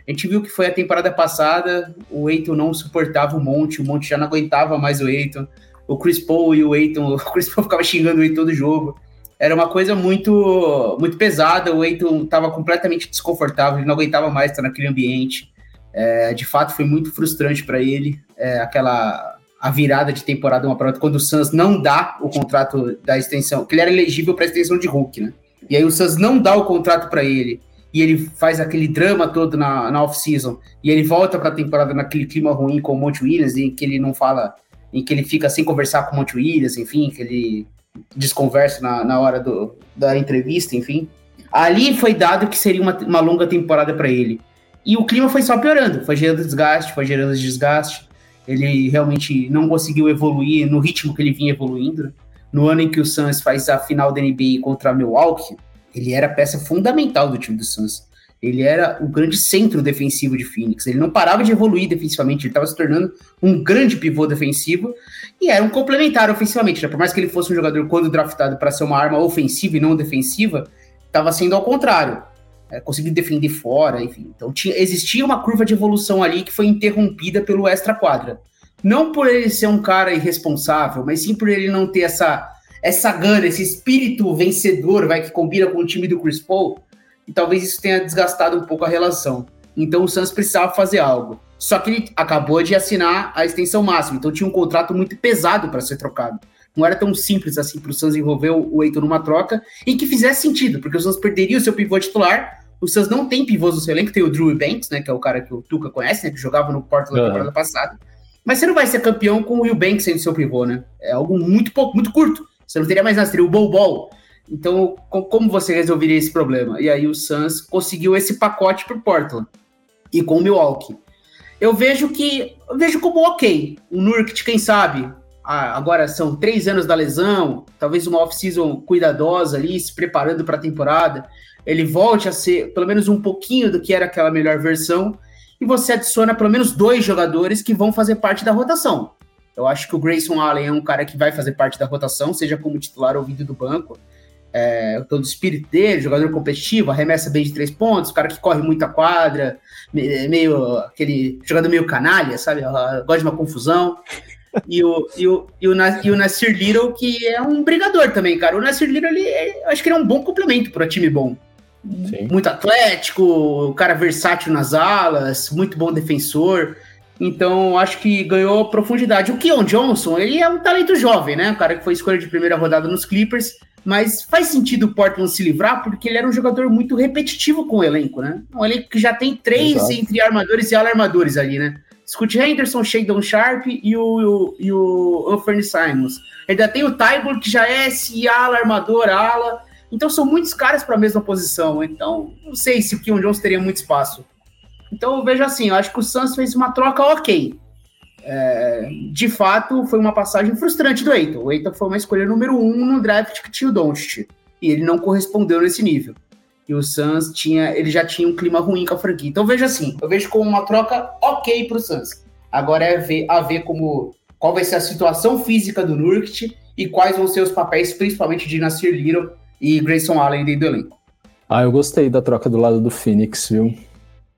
A gente viu que foi a temporada passada, o Eiton não suportava o Monte, o Monte já não aguentava mais o Eiton. O Chris Paul e o Eiton, o Chris Paul ficava xingando o Eiton todo jogo era uma coisa muito muito pesada. O Eiton estava completamente desconfortável, ele não aguentava mais estar naquele ambiente. É, de fato, foi muito frustrante para ele é, aquela a virada de temporada uma para outra, quando o Suns não dá o contrato da extensão, que ele era elegível para extensão de Hulk, né? E aí o Suns não dá o contrato para ele e ele faz aquele drama todo na, na off-season e ele volta para a temporada naquele clima ruim com o Monte Williams, em que ele não fala, em que ele fica sem conversar com o Monte Williams, enfim, que ele desconverso na, na hora do, da entrevista, enfim. Ali foi dado que seria uma, uma longa temporada para ele. E o clima foi só piorando, foi gerando desgaste, foi gerando desgaste. Ele realmente não conseguiu evoluir no ritmo que ele vinha evoluindo. No ano em que o Suns faz a final da NBA contra Milwaukee, ele era peça fundamental do time do Suns. Ele era o grande centro defensivo de Phoenix. Ele não parava de evoluir defensivamente, ele estava se tornando um grande pivô defensivo e era um complementar ofensivamente. Né? Por mais que ele fosse um jogador, quando draftado, para ser uma arma ofensiva e não defensiva, estava sendo ao contrário. É, conseguindo defender fora, enfim. Então tinha, existia uma curva de evolução ali que foi interrompida pelo extra-quadra. Não por ele ser um cara irresponsável, mas sim por ele não ter essa, essa gana, esse espírito vencedor, vai que combina com o time do Chris Paul e talvez isso tenha desgastado um pouco a relação. Então o Santos precisava fazer algo. Só que ele acabou de assinar a extensão máxima, então tinha um contrato muito pesado para ser trocado. Não era tão simples assim para o Santos envolver o Eitor numa troca e que fizesse sentido, porque o Santos perderia o seu pivô titular. O Santos não tem pivôs no seu elenco, tem o Drew Banks, né, que é o cara que o Tuca conhece, né, que jogava no Portland na uhum. temporada passada. Mas você não vai ser campeão com o Will Banks sendo seu pivô, né? É algo muito pouco, muito curto. Você não teria mais nada, teria o Bol Bol, então, como você resolveria esse problema? E aí o Suns conseguiu esse pacote para o Portland. e com o Milwaukee. Eu vejo que eu vejo como ok. O Nurkic, quem sabe, agora são três anos da lesão, talvez uma off-season cuidadosa ali, se preparando para a temporada, ele volte a ser pelo menos um pouquinho do que era aquela melhor versão, e você adiciona pelo menos dois jogadores que vão fazer parte da rotação. Eu acho que o Grayson Allen é um cara que vai fazer parte da rotação, seja como titular ou vindo do banco. É, todo o espírito dele, jogador competitivo, arremessa bem de três pontos, cara que corre muita quadra, meio aquele jogador meio canalha, sabe? Gosta de uma confusão. E o, e, o, e, o, e o Nasir Little, que é um brigador também, cara. O Nasir Little, ele, é, acho que ele é um bom complemento para time bom. Sim. Muito atlético, cara versátil nas alas, muito bom defensor. Então, acho que ganhou profundidade. O Keon Johnson, ele é um talento jovem, né? O cara que foi escolha de primeira rodada nos Clippers. Mas faz sentido o Portland se livrar, porque ele era um jogador muito repetitivo com o elenco, né? Um elenco que já tem três Exato. entre armadores e ala-armadores ali, né? Scott Henderson, Shadon Sharp e o, e o Anthony Simons. Ainda tem o Tybor, que já é esse ala, armador, ala. Então são muitos caras para a mesma posição. Então, não sei se o Keon Jones teria muito espaço. Então eu vejo assim, eu acho que o Suns fez uma troca ok. É, de fato, foi uma passagem frustrante do Eiton. O Eiton foi uma escolha número um no draft que tinha o Doncic. E ele não correspondeu nesse nível e o Suns tinha, ele já tinha um clima ruim com a franquia. Então veja assim, eu vejo como uma troca ok para o Suns. Agora é ver, a ver como qual vai ser a situação física do Nurkic e quais vão ser os papéis, principalmente de Nasir Little e Grayson Allen dentro do elenco. Ah, eu gostei da troca do lado do Phoenix, viu?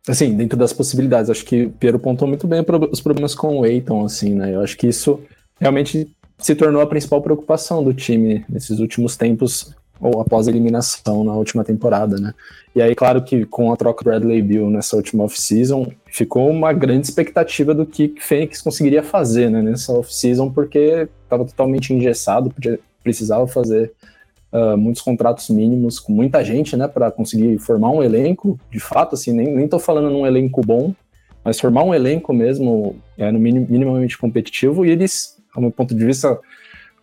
Assim, dentro das possibilidades, acho que o Piero pontou muito bem os problemas com o Aiton, assim, né? Eu acho que isso realmente se tornou a principal preocupação do time nesses últimos tempos, ou após a eliminação na última temporada, né? E aí, claro que com a troca do Bradley Bill nessa última off-season, ficou uma grande expectativa do que Fênix conseguiria fazer né, nessa off-season, porque estava totalmente engessado, podia, precisava fazer uh, muitos contratos mínimos com muita gente, né, para conseguir formar um elenco, de fato, assim, nem, nem tô falando num elenco bom, mas formar um elenco mesmo, é, no minim, minimamente competitivo, e eles, ao meu ponto de vista,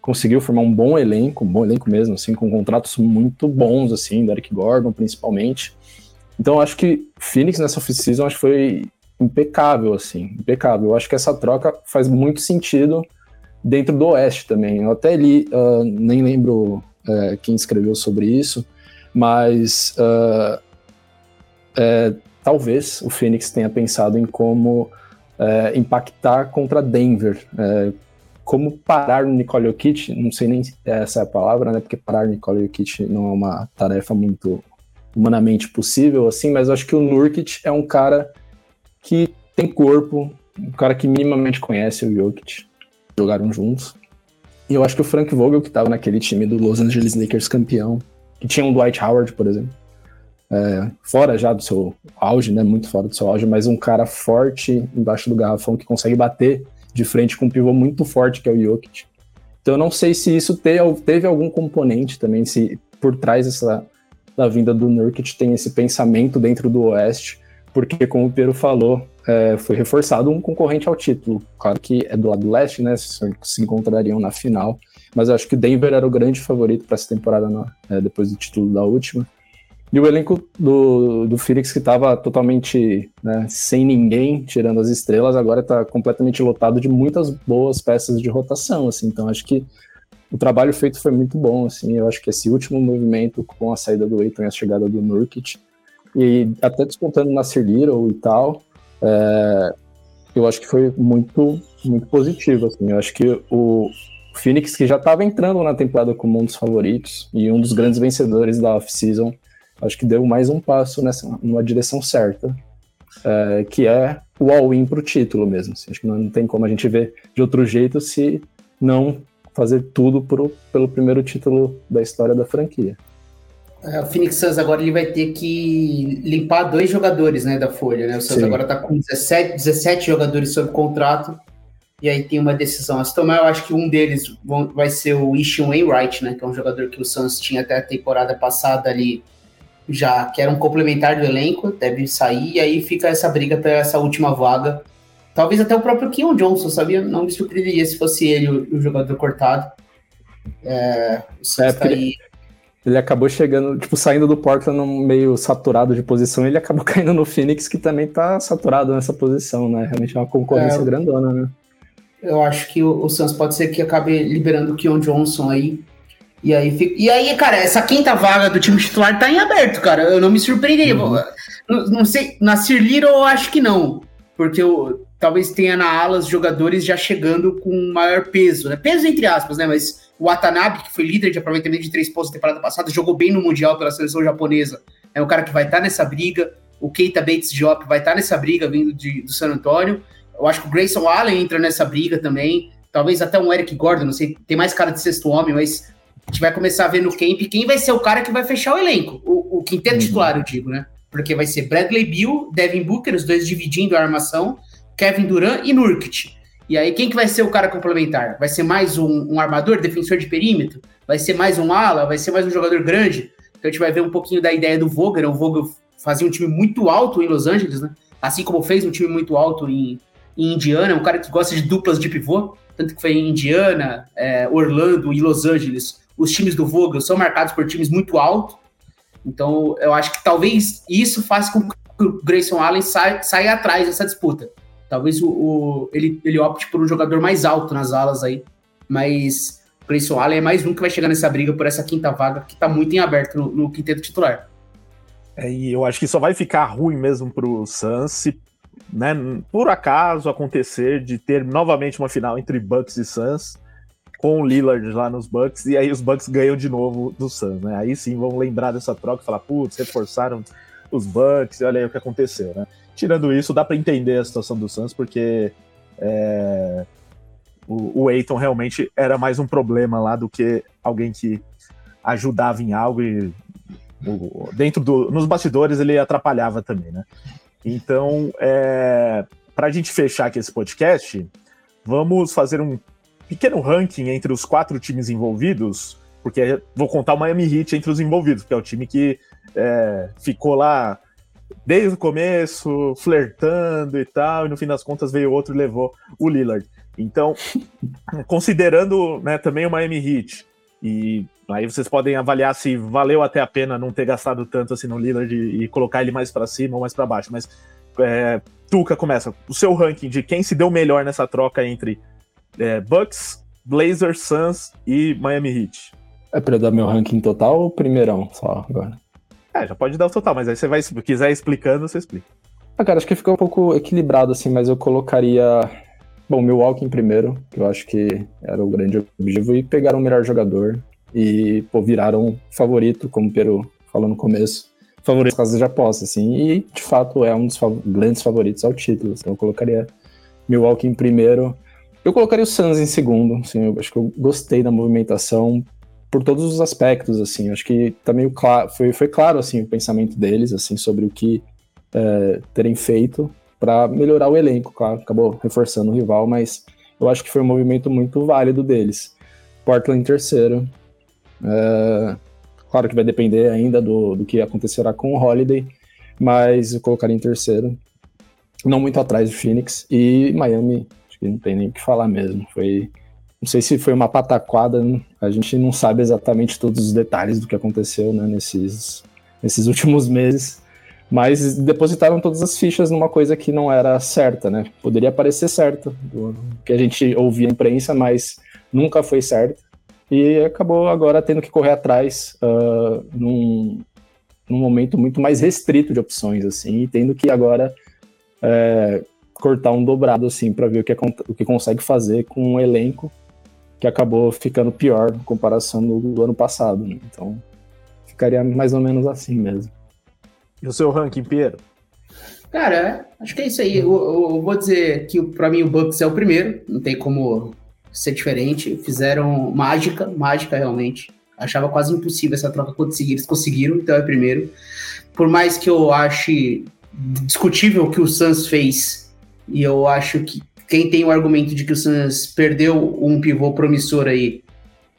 conseguiu formar um bom elenco, um bom elenco mesmo, assim, com contratos muito bons, assim, do Eric Gordon, principalmente. Então, acho que Phoenix nessa off-season, acho que foi impecável, assim, impecável. Eu acho que essa troca faz muito sentido dentro do Oeste também. Eu até li, uh, nem lembro uh, quem escreveu sobre isso, mas uh, é, talvez o Phoenix tenha pensado em como é, impactar contra Denver, é, como parar o Nicole Jokic, não sei nem se essa é a palavra, né? Porque parar o Nicole Jokic não é uma tarefa muito humanamente possível, assim, mas acho que o Nurkic é um cara que tem corpo, um cara que minimamente conhece o Jokic, jogaram juntos. E eu acho que o Frank Vogel, que estava naquele time do Los Angeles Lakers campeão, que tinha um Dwight Howard, por exemplo, é, fora já do seu auge, né, muito fora do seu auge, mas um cara forte embaixo do garrafão que consegue bater de frente com um pivô muito forte, que é o Jokic. Então eu não sei se isso teve algum componente também, se por trás dessa, da vinda do Nurkic tem esse pensamento dentro do Oeste, porque como o Pedro falou, é, foi reforçado um concorrente ao título. Claro que é do lado leste, né? Se, encontrariam na final, mas eu acho que o Denver era o grande favorito para essa temporada, é, depois do título da última. E o elenco do, do Phoenix, que estava totalmente né, sem ninguém, tirando as estrelas, agora está completamente lotado de muitas boas peças de rotação. Assim, então, acho que o trabalho feito foi muito bom. Assim, eu acho que esse último movimento, com a saída do Aiton e a chegada do Nurkic, e até descontando na Little e tal, é, eu acho que foi muito, muito positivo. Assim, eu acho que o Phoenix, que já estava entrando na temporada como um dos favoritos e um dos grandes vencedores da off-season, acho que deu mais um passo nessa, numa direção certa, é, que é o all-in para o título mesmo. Assim, acho que não, tem como a gente ver de outro jeito se não fazer tudo pro, pelo primeiro título da história da franquia. É, o Phoenix Suns agora ele vai ter que limpar dois jogadores né, da folha. Né? O Suns Sim. agora está com 17, 17 jogadores sob contrato. E aí tem uma decisão a se tomar. Eu acho que um deles vai ser o Ishion Wainwright, né? Que é um jogador que o Suns tinha até a temporada passada ali já que era um complementar do elenco, deve sair, e aí fica essa briga para essa última vaga. Talvez até o próprio Keon Johnson, sabia? Não me surpreenderia se fosse ele o, o jogador cortado. É, o é, porque, aí... ele acabou chegando, tipo, saindo do Portland meio saturado de posição, ele acabou caindo no Phoenix, que também tá saturado nessa posição, né? Realmente é uma concorrência é, grandona, né? Eu acho que o, o Suns pode ser que acabe liberando o Keon Johnson aí. E aí, e aí, cara, essa quinta vaga do time titular tá em aberto, cara. Eu não me surpreendi. Uhum. Não, não, sei, na Sir Little eu acho que não. Porque eu, talvez tenha na alas jogadores já chegando com maior peso, né? Peso entre aspas, né? Mas o Watanabe, que foi líder de aproveitamento de três pontos na temporada passada, jogou bem no Mundial pela seleção japonesa. É um cara que vai estar tá nessa briga. O Keita Bates Diop vai estar tá nessa briga vindo de, do San Antônio. Eu acho que o Grayson Allen entra nessa briga também. Talvez até um Eric Gordon, não sei, tem mais cara de sexto homem, mas a gente vai começar a ver no camp quem vai ser o cara que vai fechar o elenco. O, o quinteto uhum. titular, eu digo, né? Porque vai ser Bradley Bill, Devin Booker, os dois dividindo a armação, Kevin Durant e Nurkic. E aí, quem que vai ser o cara complementar? Vai ser mais um, um, armador, defensor de perímetro? Vai ser mais um ala? Vai ser mais um jogador grande? Então a gente vai ver um pouquinho da ideia do Vogel. O Vogel fazia um time muito alto em Los Angeles, né? Assim como fez um time muito alto em, em Indiana, um cara que gosta de duplas de pivô, tanto que foi em Indiana, é, Orlando e Los Angeles. Os times do Vogel são marcados por times muito altos. Então, eu acho que talvez isso faça com que o Grayson Allen saia, saia atrás dessa disputa. Talvez o, o, ele, ele opte por um jogador mais alto nas alas aí. Mas o Grayson Allen é mais um que vai chegar nessa briga por essa quinta vaga, que está muito em aberto no, no quinteto titular. É, e eu acho que só vai ficar ruim mesmo pro Suns se, né, por acaso acontecer de ter novamente uma final entre Bucks e Suns com o Lillard lá nos Bucks e aí os Bucks ganham de novo do Suns, né? Aí sim vão lembrar dessa troca e falar, putz, reforçaram os Bucks, e olha aí o que aconteceu, né? Tirando isso, dá para entender a situação do Suns, porque é, o, o Aiton realmente era mais um problema lá do que alguém que ajudava em algo e o, dentro do, nos bastidores ele atrapalhava também, né? Então, é, para a gente fechar aqui esse podcast, vamos fazer um pequeno ranking entre os quatro times envolvidos, porque vou contar o Miami Heat entre os envolvidos, que é o time que é, ficou lá desde o começo, flertando e tal, e no fim das contas veio outro e levou o Lillard. Então, considerando né, também o Miami Heat, e aí vocês podem avaliar se valeu até a pena não ter gastado tanto assim no Lillard e, e colocar ele mais para cima ou mais para baixo, mas é, Tuca começa o seu ranking de quem se deu melhor nessa troca entre é, Bucks, Blazers, Suns e Miami Heat. É para dar meu ranking total ou primeirão só agora? É, já pode dar o total, mas aí você vai, se quiser explicando, você explica. Ah, cara, acho que ficou um pouco equilibrado, assim, mas eu colocaria. Bom, Milwaukee em primeiro, que eu acho que era o grande objetivo, e pegaram o melhor jogador e, pô, viraram favorito, como o Peru falou no começo. Favorito por causa de aposta, assim, e de fato é um dos fav grandes favoritos ao título. Então eu colocaria Milwaukee em primeiro. Eu colocaria o Suns em segundo, assim, eu acho que eu gostei da movimentação, por todos os aspectos, assim, acho que tá meio foi, foi claro, assim, o pensamento deles, assim, sobre o que é, terem feito para melhorar o elenco, claro, acabou reforçando o rival, mas eu acho que foi um movimento muito válido deles. Portland em terceiro, é, claro que vai depender ainda do, do que acontecerá com o Holiday, mas eu colocaria em terceiro, não muito atrás do Phoenix, e Miami, acho que não tem nem o que falar mesmo, foi não sei se foi uma pataquada, né? a gente não sabe exatamente todos os detalhes do que aconteceu né, nesses, nesses últimos meses, mas depositaram todas as fichas numa coisa que não era certa, né? Poderia parecer certo, do que a gente ouvia na imprensa, mas nunca foi certo. E acabou agora tendo que correr atrás uh, num, num momento muito mais restrito de opções, assim, e tendo que agora é, cortar um dobrado, assim, para ver o que, o que consegue fazer com um elenco que acabou ficando pior em comparação do, do ano passado. Né? Então, ficaria mais ou menos assim mesmo. E o seu ranking, Piero? Cara, acho que é isso aí. Eu, eu vou dizer que para mim o Bucks é o primeiro, não tem como ser diferente. Fizeram mágica, mágica realmente. Achava quase impossível essa troca conseguir, eles conseguiram, então é o primeiro. Por mais que eu ache discutível o que o Suns fez, e eu acho que quem tem o argumento de que o Suns perdeu um pivô promissor aí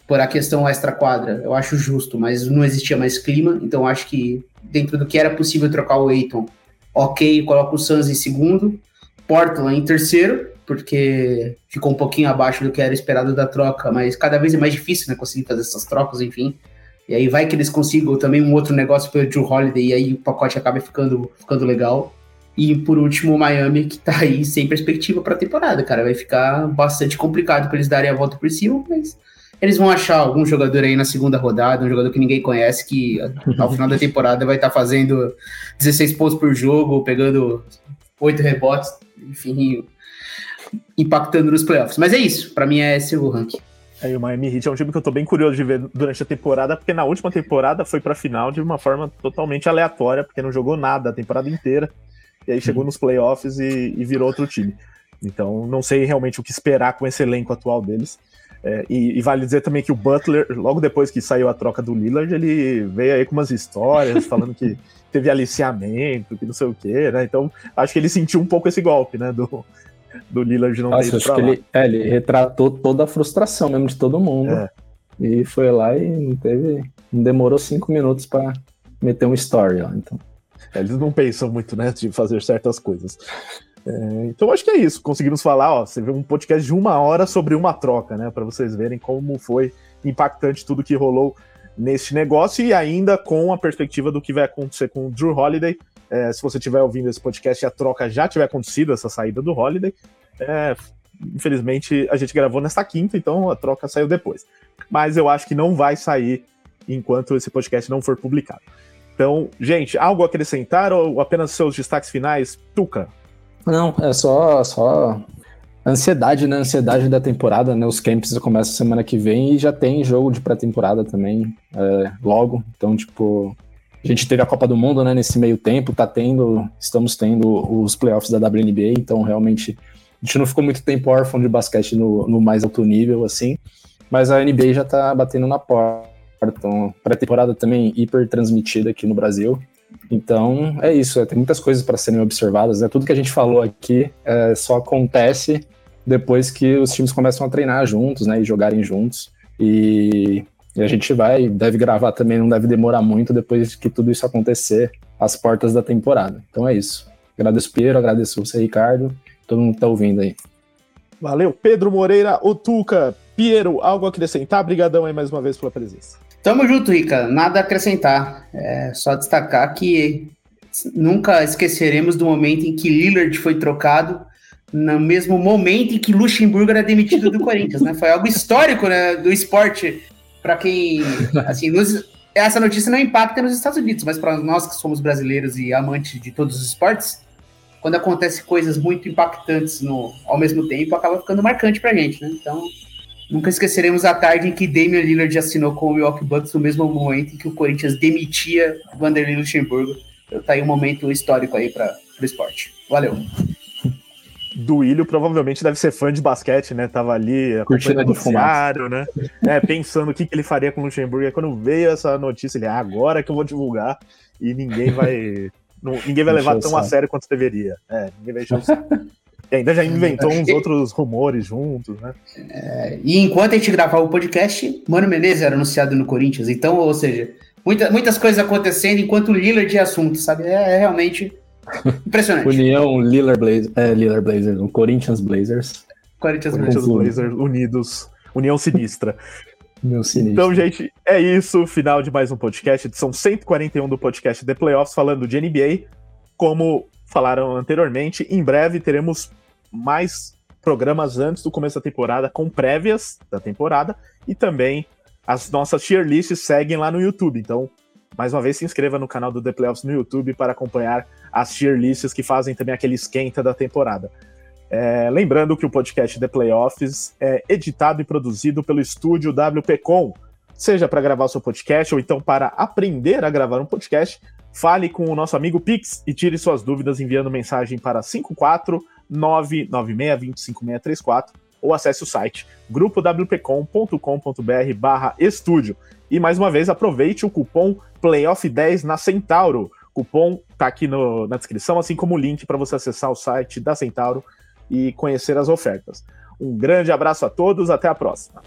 por a questão extra-quadra, eu acho justo, mas não existia mais clima, então acho que dentro do que era possível trocar o Aiton, ok, coloca o Suns em segundo, Portland em terceiro, porque ficou um pouquinho abaixo do que era esperado da troca, mas cada vez é mais difícil, né, conseguir fazer essas trocas, enfim. E aí vai que eles consigam também um outro negócio pelo Drew Holiday e aí o pacote acaba ficando, ficando legal. E por último, o Miami, que tá aí sem perspectiva para a temporada, cara. Vai ficar bastante complicado para eles darem a volta por cima, mas eles vão achar algum jogador aí na segunda rodada, um jogador que ninguém conhece, que ao final da temporada vai estar tá fazendo 16 pontos por jogo, pegando 8 rebotes, enfim, impactando nos playoffs. Mas é isso, para mim é esse o ranking. É, o Miami Heat é um time que eu tô bem curioso de ver durante a temporada, porque na última temporada foi pra final de uma forma totalmente aleatória, porque não jogou nada a temporada inteira. E aí chegou uhum. nos playoffs e, e, virou outro time. Então, não sei realmente o que esperar com esse elenco atual deles. É, e, e, vale dizer também que o Butler, logo depois que saiu a troca do Lillard, ele veio aí com umas histórias falando que teve aliciamento, que não sei o quê, né? Então, acho que ele sentiu um pouco esse golpe, né? Do, do Lillard não Nossa, ter acho que ele, é, ele retratou toda a frustração mesmo de todo mundo. É. E foi lá e não teve. Não demorou cinco minutos para meter um story lá, então. É, eles não pensam muito, né, de fazer certas coisas. É, então acho que é isso. Conseguimos falar, ó, você viu um podcast de uma hora sobre uma troca, né, para vocês verem como foi impactante tudo que rolou neste negócio e ainda com a perspectiva do que vai acontecer com o Drew Holiday. É, se você estiver ouvindo esse podcast e a troca já tiver acontecido, essa saída do Holiday, é, infelizmente a gente gravou nesta quinta, então a troca saiu depois. Mas eu acho que não vai sair enquanto esse podcast não for publicado. Então, gente, algo a acrescentar ou apenas seus destaques finais? Tuca. Não, é só, só ansiedade, né? Ansiedade da temporada, né? Os camps começam semana que vem e já tem jogo de pré-temporada também é, logo. Então, tipo, a gente teve a Copa do Mundo, né? Nesse meio tempo, tá tendo, estamos tendo os playoffs da WNBA, então realmente a gente não ficou muito tempo órfão de basquete no, no mais alto nível, assim, mas a NBA já tá batendo na porta então, pré-temporada também hiper transmitida aqui no Brasil. Então, é isso. É, tem muitas coisas para serem observadas. Né? Tudo que a gente falou aqui é, só acontece depois que os times começam a treinar juntos né, e jogarem juntos. E, e, a gente vai, deve gravar também, não deve demorar muito depois que tudo isso acontecer, às portas da temporada. Então é isso. Agradeço, Piero, agradeço você, Ricardo, todo mundo que está ouvindo aí. Valeu, Pedro Moreira, Otuca, Piero, algo a acrescentar? Obrigadão aí mais uma vez pela presença. Tamo junto, Rica. Nada a acrescentar. É só destacar que nunca esqueceremos do momento em que Lillard foi trocado no mesmo momento em que Luxemburgo era demitido do Corinthians, né? Foi algo histórico, né, do esporte para quem, assim, nos, essa notícia não impacta nos Estados Unidos, mas para nós que somos brasileiros e amantes de todos os esportes, quando acontece coisas muito impactantes no, ao mesmo tempo, acaba ficando marcante pra gente, né? Então, Nunca esqueceremos a tarde em que Damian Lillard assinou com o Milwaukee Bucks no mesmo momento em que o Corinthians demitia Vanderlei Luxemburgo. Então tá aí um momento histórico aí para o esporte. Valeu. Duílio provavelmente deve ser fã de basquete, né? Tava ali curtindo o noticiário, né? É, pensando o que, que ele faria com o Luxemburgo. E quando veio essa notícia, ele, ah, agora que eu vou divulgar e ninguém vai, não, ninguém vai levar tão a sério quanto deveria. É, ninguém vai o E ainda já inventou uns outros rumores juntos, né? É, e enquanto a gente gravava o podcast, Mano Menezes era anunciado no Corinthians. Então, ou seja, muita, muitas coisas acontecendo enquanto o Lillard de assunto, sabe? É, é realmente impressionante. União Lillard Blazers, é, Lillard Blazers, o Corinthians Blazers. Corinthians, Corinthians Blazers unidos, União Sinistra. Meu sinistro. Então, gente, é isso. Final de mais um podcast, edição 141 do podcast The Playoffs, falando de NBA. Como falaram anteriormente, em breve teremos mais programas antes do começo da temporada, com prévias da temporada, e também as nossas tier lists seguem lá no YouTube. Então, mais uma vez, se inscreva no canal do The Playoffs no YouTube para acompanhar as tier lists que fazem também aquele esquenta da temporada. É, lembrando que o podcast The Playoffs é editado e produzido pelo estúdio WPcom, seja para gravar o seu podcast ou então para aprender a gravar um podcast, Fale com o nosso amigo Pix e tire suas dúvidas enviando mensagem para 54996256634 ou acesse o site grupowpcom.com.br barra estúdio. E mais uma vez, aproveite o cupom PLAYOFF10 na Centauro. O cupom está aqui no, na descrição, assim como o link para você acessar o site da Centauro e conhecer as ofertas. Um grande abraço a todos, até a próxima.